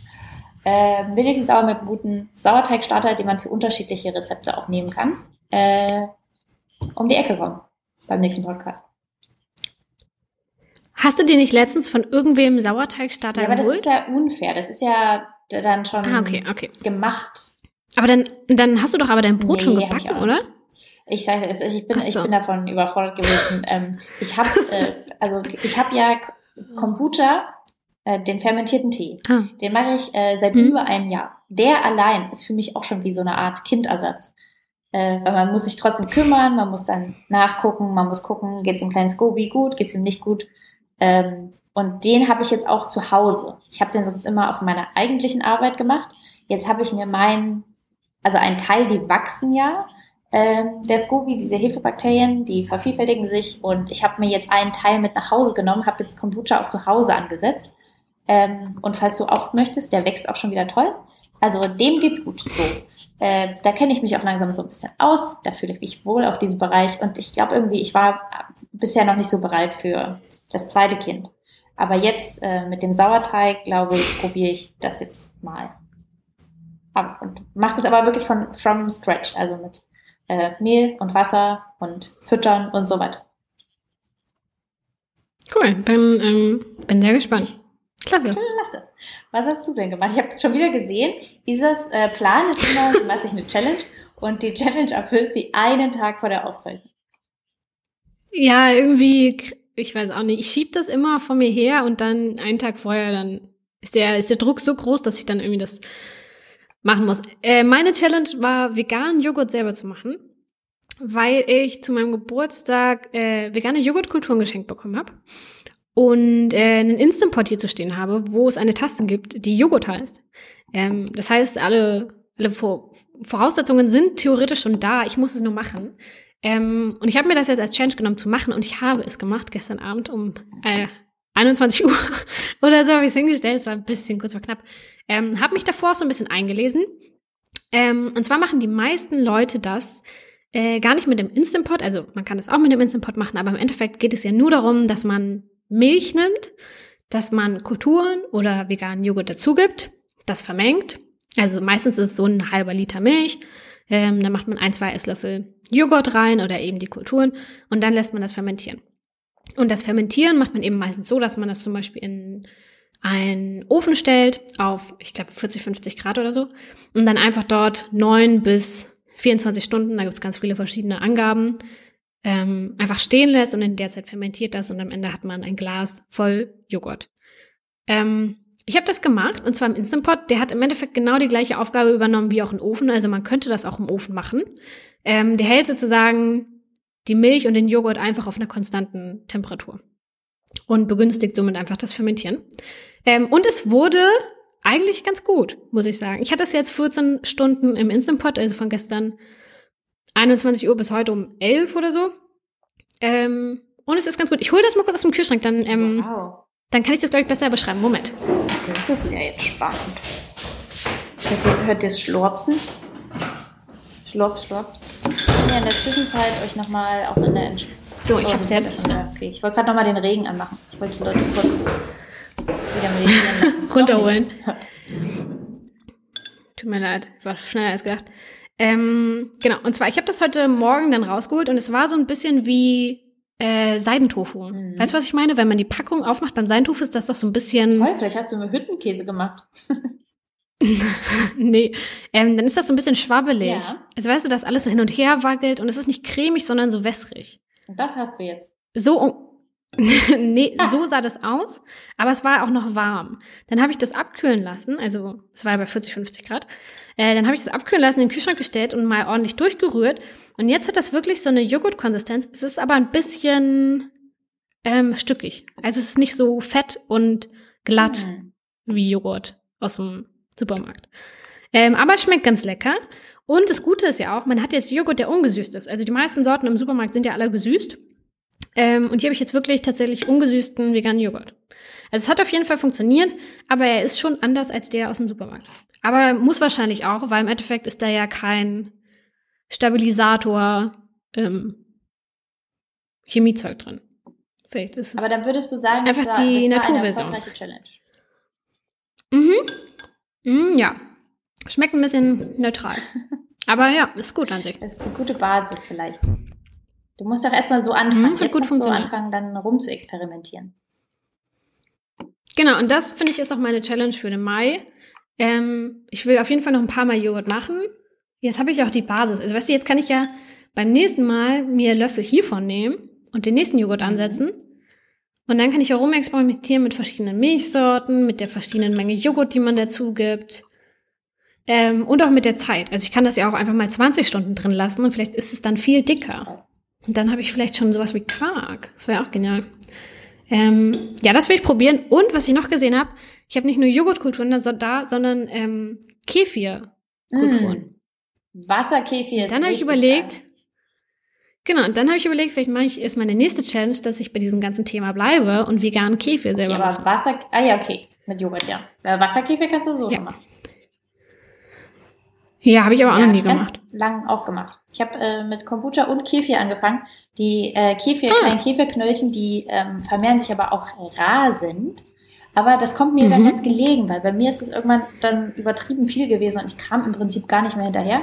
äh, wenigstens aber mit einem guten Sauerteigstarter, den man für unterschiedliche Rezepte auch nehmen kann, äh, um die Ecke kommen beim nächsten Podcast. Hast du dir nicht letztens von irgendwem Sauerteigstarter ja, aber geholt? das ist ja unfair. Das ist ja dann schon ah, okay, okay. gemacht. Aber dann, dann hast du doch aber dein Brot nee, schon gebacken, oder? Ich sage es, ich bin, so. ich bin davon überfordert gewesen. ähm, ich habe, äh, also ich habe ja Kombucha, äh, den fermentierten Tee. Ah. Den mache ich äh, seit hm. über einem Jahr. Der allein ist für mich auch schon wie so eine Art Kindersatz. Äh, weil man muss sich trotzdem kümmern, man muss dann nachgucken, man muss gucken, geht es dem kleinen Scooby gut, geht es ihm nicht gut. Ähm, und den habe ich jetzt auch zu Hause. Ich habe den sonst immer auf meiner eigentlichen Arbeit gemacht. Jetzt habe ich mir meinen, also einen Teil, die wachsen ja, ähm, der Scooby, diese Hefebakterien, die vervielfältigen sich und ich habe mir jetzt einen Teil mit nach Hause genommen, habe jetzt Kombucha auch zu Hause angesetzt. Ähm, und falls du auch möchtest, der wächst auch schon wieder toll. Also dem geht's gut. So. Äh, da kenne ich mich auch langsam so ein bisschen aus. Da fühle ich mich wohl auf diesem Bereich. Und ich glaube irgendwie, ich war bisher noch nicht so bereit für das zweite Kind. Aber jetzt äh, mit dem Sauerteig, glaube ich, probiere ich das jetzt mal. Ab und mache das aber wirklich von from scratch, also mit äh, Mehl und Wasser und Füttern und so weiter. Cool, bin, ähm, bin sehr gespannt. Klasse. Klasse. Was hast du denn gemacht? Ich habe schon wieder gesehen, dieses äh, Plan ist immer, sie macht sich eine Challenge und die Challenge erfüllt sie einen Tag vor der Aufzeichnung. Ja, irgendwie ich weiß auch nicht, ich schiebe das immer vor mir her und dann einen Tag vorher, dann ist der, ist der Druck so groß, dass ich dann irgendwie das machen muss. Äh, meine Challenge war, veganen Joghurt selber zu machen, weil ich zu meinem Geburtstag äh, vegane Joghurtkulturen geschenkt bekommen habe und äh, einen Instant Pot hier zu stehen habe, wo es eine Taste gibt, die Joghurt heißt. Ähm, das heißt, alle, alle Voraussetzungen sind theoretisch schon da. Ich muss es nur machen. Ähm, und ich habe mir das jetzt als Challenge genommen zu machen und ich habe es gemacht gestern Abend um äh, 21 Uhr oder so habe ich es hingestellt. Es war ein bisschen kurz vor knapp. Ähm, habe mich davor auch so ein bisschen eingelesen. Ähm, und zwar machen die meisten Leute das äh, gar nicht mit dem Instant Pot. Also man kann das auch mit dem Instant Pot machen, aber im Endeffekt geht es ja nur darum, dass man Milch nimmt, dass man Kulturen oder veganen Joghurt dazu gibt, das vermengt. Also meistens ist es so ein halber Liter Milch. Ähm, dann macht man ein, zwei Esslöffel Joghurt rein oder eben die Kulturen und dann lässt man das fermentieren. Und das Fermentieren macht man eben meistens so, dass man das zum Beispiel in einen Ofen stellt auf, ich glaube, 40, 50 Grad oder so und dann einfach dort neun bis 24 Stunden, da gibt es ganz viele verschiedene Angaben, ähm, einfach stehen lässt und in der Zeit fermentiert das und am Ende hat man ein Glas voll Joghurt. Ähm, ich habe das gemacht und zwar im Instant Pot. Der hat im Endeffekt genau die gleiche Aufgabe übernommen wie auch ein Ofen. Also man könnte das auch im Ofen machen. Ähm, der hält sozusagen die Milch und den Joghurt einfach auf einer konstanten Temperatur und begünstigt somit einfach das Fermentieren. Ähm, und es wurde eigentlich ganz gut, muss ich sagen. Ich hatte es jetzt 14 Stunden im Instant Pot, also von gestern 21 Uhr bis heute um 11 oder so. Ähm, und es ist ganz gut. Ich hole das mal kurz aus dem Kühlschrank, dann, ähm, wow. dann kann ich das, glaube ich, besser beschreiben. Moment. Das ist ja jetzt spannend. Hört ihr, hört ihr das Schlurpsen? Schlurp, Schlurps. Ich kann ja in der Zwischenzeit euch nochmal auch in der Entsch So, ich Oh, jetzt. ist ja- Okay, ich wollte gerade nochmal den Regen anmachen. Ich wollte die Leute kurz wieder meditieren lassen. Doch Runterholen. Tut mir leid, war schneller als gedacht. Ähm, genau, und zwar, ich habe das heute Morgen dann rausgeholt und es war so ein bisschen wie äh, Seidentofu. Mhm. Weißt du, was ich meine? Wenn man die Packung aufmacht beim Seidentofu, ist das doch so ein bisschen. Toll, vielleicht hast du mir Hüttenkäse gemacht. nee, ähm, dann ist das so ein bisschen schwabbelig. Ja. Also weißt du, dass alles so hin und her wackelt und es ist nicht cremig, sondern so wässrig. Und das hast du jetzt. So, nee, so sah das aus, aber es war auch noch warm. Dann habe ich das abkühlen lassen, also es war ja bei 40, 50 Grad. Äh, dann habe ich das abkühlen lassen, in den Kühlschrank gestellt und mal ordentlich durchgerührt. Und jetzt hat das wirklich so eine Joghurtkonsistenz. Es ist aber ein bisschen ähm, stückig. Also es ist nicht so fett und glatt Hm. wie Joghurt aus dem Supermarkt. Ähm, aber es schmeckt ganz lecker. Und das Gute ist ja auch, man hat jetzt Joghurt, der ungesüßt ist. Also die meisten Sorten im Supermarkt sind ja alle gesüßt. Ähm, und hier habe ich jetzt wirklich tatsächlich ungesüßten veganen Joghurt. Also es hat auf jeden Fall funktioniert, aber er ist schon anders als der aus dem Supermarkt. Aber muss wahrscheinlich auch, weil im Endeffekt ist da ja kein Stabilisator, ähm, Chemiezeug drin. Vielleicht ist es. Aber dann würdest du sagen, Einfach das war, die das war eine erfolgreiche Challenge. Mhm. Mm, ja. Schmeckt ein bisschen neutral. Aber ja, ist gut an sich. Das ist eine gute Basis vielleicht. Du musst doch erstmal so anfangen. Mhm, Jetzt gut musst du anfangen, dann rum zu experimentieren. Genau, und das finde ich ist auch meine Challenge für den Mai. Ähm, ich will auf jeden Fall noch ein paar Mal Joghurt machen. Jetzt habe ich auch die Basis. Also weißt du, jetzt kann ich ja beim nächsten Mal mir Löffel hiervon nehmen und den nächsten Joghurt Mhm. ansetzen. Und dann kann ich auch rumexperimentieren mit verschiedenen Milchsorten, mit der verschiedenen Menge Joghurt, die man dazu gibt. Ähm, und auch mit der Zeit. Also ich kann das ja auch einfach mal 20 Stunden drin lassen und vielleicht ist es dann viel dicker. Und dann habe ich vielleicht schon sowas wie Quark. Das wäre auch genial. Ähm, ja, das will ich probieren. Und was ich noch gesehen habe, ich habe nicht nur Joghurtkulturen da, so- da sondern ähm, Kefirkulturen. Mm. Wasserkefir ist Dann habe ich überlegt, geil. genau, und dann habe ich überlegt, vielleicht mache ich ist meine nächste Challenge, dass ich bei diesem ganzen Thema bleibe und veganen Kefir selber Ja, mache. aber Wasser, ah ja, okay, mit Joghurt, ja. Äh, Wasserkefir kannst du so Ja. schon machen. Ja, habe ich aber auch ja, noch nie gemacht. lang auch gemacht. Ich habe äh, mit Kombucha und Kefir angefangen. Die äh, Kefir, Ah. kleinen Kefirknöllchen, die ähm, vermehren sich aber auch rasend. Aber das kommt mir dann Mhm. ganz gelegen, weil bei mir ist es irgendwann dann übertrieben viel gewesen und ich kam im Prinzip gar nicht mehr hinterher.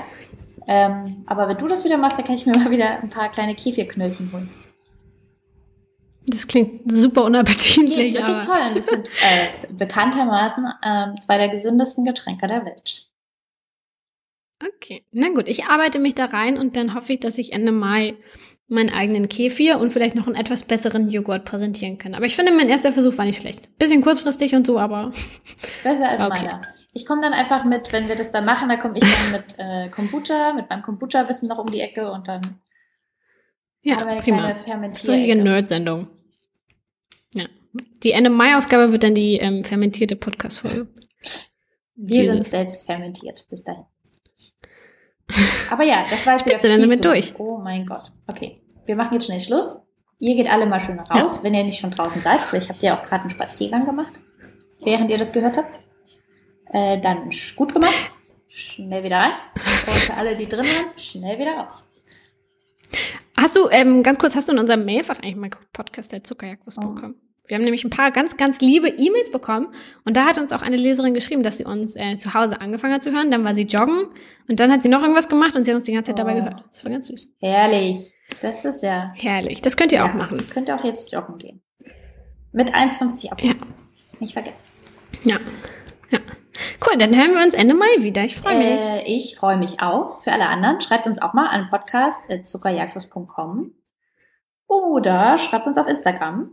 Ähm, aber wenn du das wieder machst, dann kann ich mir mal wieder ein paar kleine Kefirknöllchen holen. Das klingt super Die unappetitlich. ist wirklich aber toll und das sind äh, bekanntermaßen ähm, zwei der gesündesten Getränke der Welt. Okay, na gut, ich arbeite mich da rein und dann hoffe ich, dass ich Ende Mai meinen eigenen Kefir und vielleicht noch einen etwas besseren Joghurt präsentieren kann. Aber ich finde, mein erster Versuch war nicht schlecht. Bisschen kurzfristig und so, aber Besser als Okay. meiner. Ich komme dann einfach mit, wenn wir das dann machen, da komme ich dann mit äh, Kombucha, mit meinem Kombucha-Wissen noch um die Ecke und dann ja, eine prima. kleine eine. Nerd-Sendung. Ja. Die Ende Mai-Ausgabe wird dann die ähm, fermentierte Podcast-Folge. Wir sind Jesus. selbst fermentiert bis dahin. Aber ja, das war jetzt wieder sind wir zu durch. Oh mein Gott. Okay, wir machen jetzt schnell Schluss. Ihr geht alle mal schön raus, wenn ihr nicht schon draußen seid. Vielleicht habt ihr auch gerade einen Spaziergang gemacht, während ihr das gehört habt. Äh, dann gut gemacht. Schnell wieder rein. Und für alle, die drin sind, schnell wieder raus. Hast du, ähm, ganz kurz, hast du in unserem Mailfach eigentlich mal Podcast der Zuckerjagdwurst Oh. bekommen? Wir haben nämlich ein paar ganz, ganz liebe E-Mails bekommen und da hat uns auch eine Leserin geschrieben, dass sie uns äh, zu Hause angefangen hat zu hören, dann war sie joggen und dann hat sie noch irgendwas gemacht und sie hat uns die ganze Zeit dabei Oh. gehört. Das war ganz süß. Herrlich. Das ist ja. Herrlich. Das könnt ihr ja, auch machen. Könnt ihr auch jetzt joggen gehen. Mit 1,50 ab. Ja. Nicht vergessen. Ja. Ja. Cool, dann hören wir uns Ende Mai wieder. Ich freue mich. Äh, ich freue mich auch. Für alle anderen, schreibt uns auch mal an podcast.zuckerjagdwurst.com oder schreibt uns auf Instagram.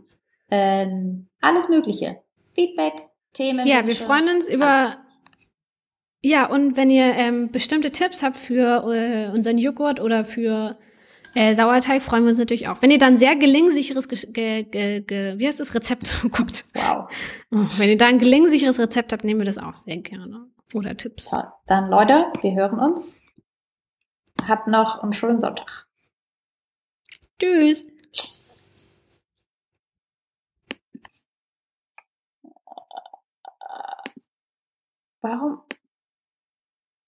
Ähm, alles Mögliche. Feedback, Themen. Ja, wir freuen uns über. Ja, und wenn ihr ähm, bestimmte Tipps habt für äh, unseren Joghurt oder für äh, Sauerteig, freuen wir uns natürlich auch. Wenn ihr dann sehr gelingsicheres, ge, ge, ge, wie heißt das Rezept? Oh Gott. Wow. Oh, wenn ihr da ein gelingsicheres Rezept habt, nehmen wir das auch sehr gerne. Oder Tipps. Toll. Dann Leute, wir hören uns. habt noch einen schönen Sonntag. Tschüss. Warum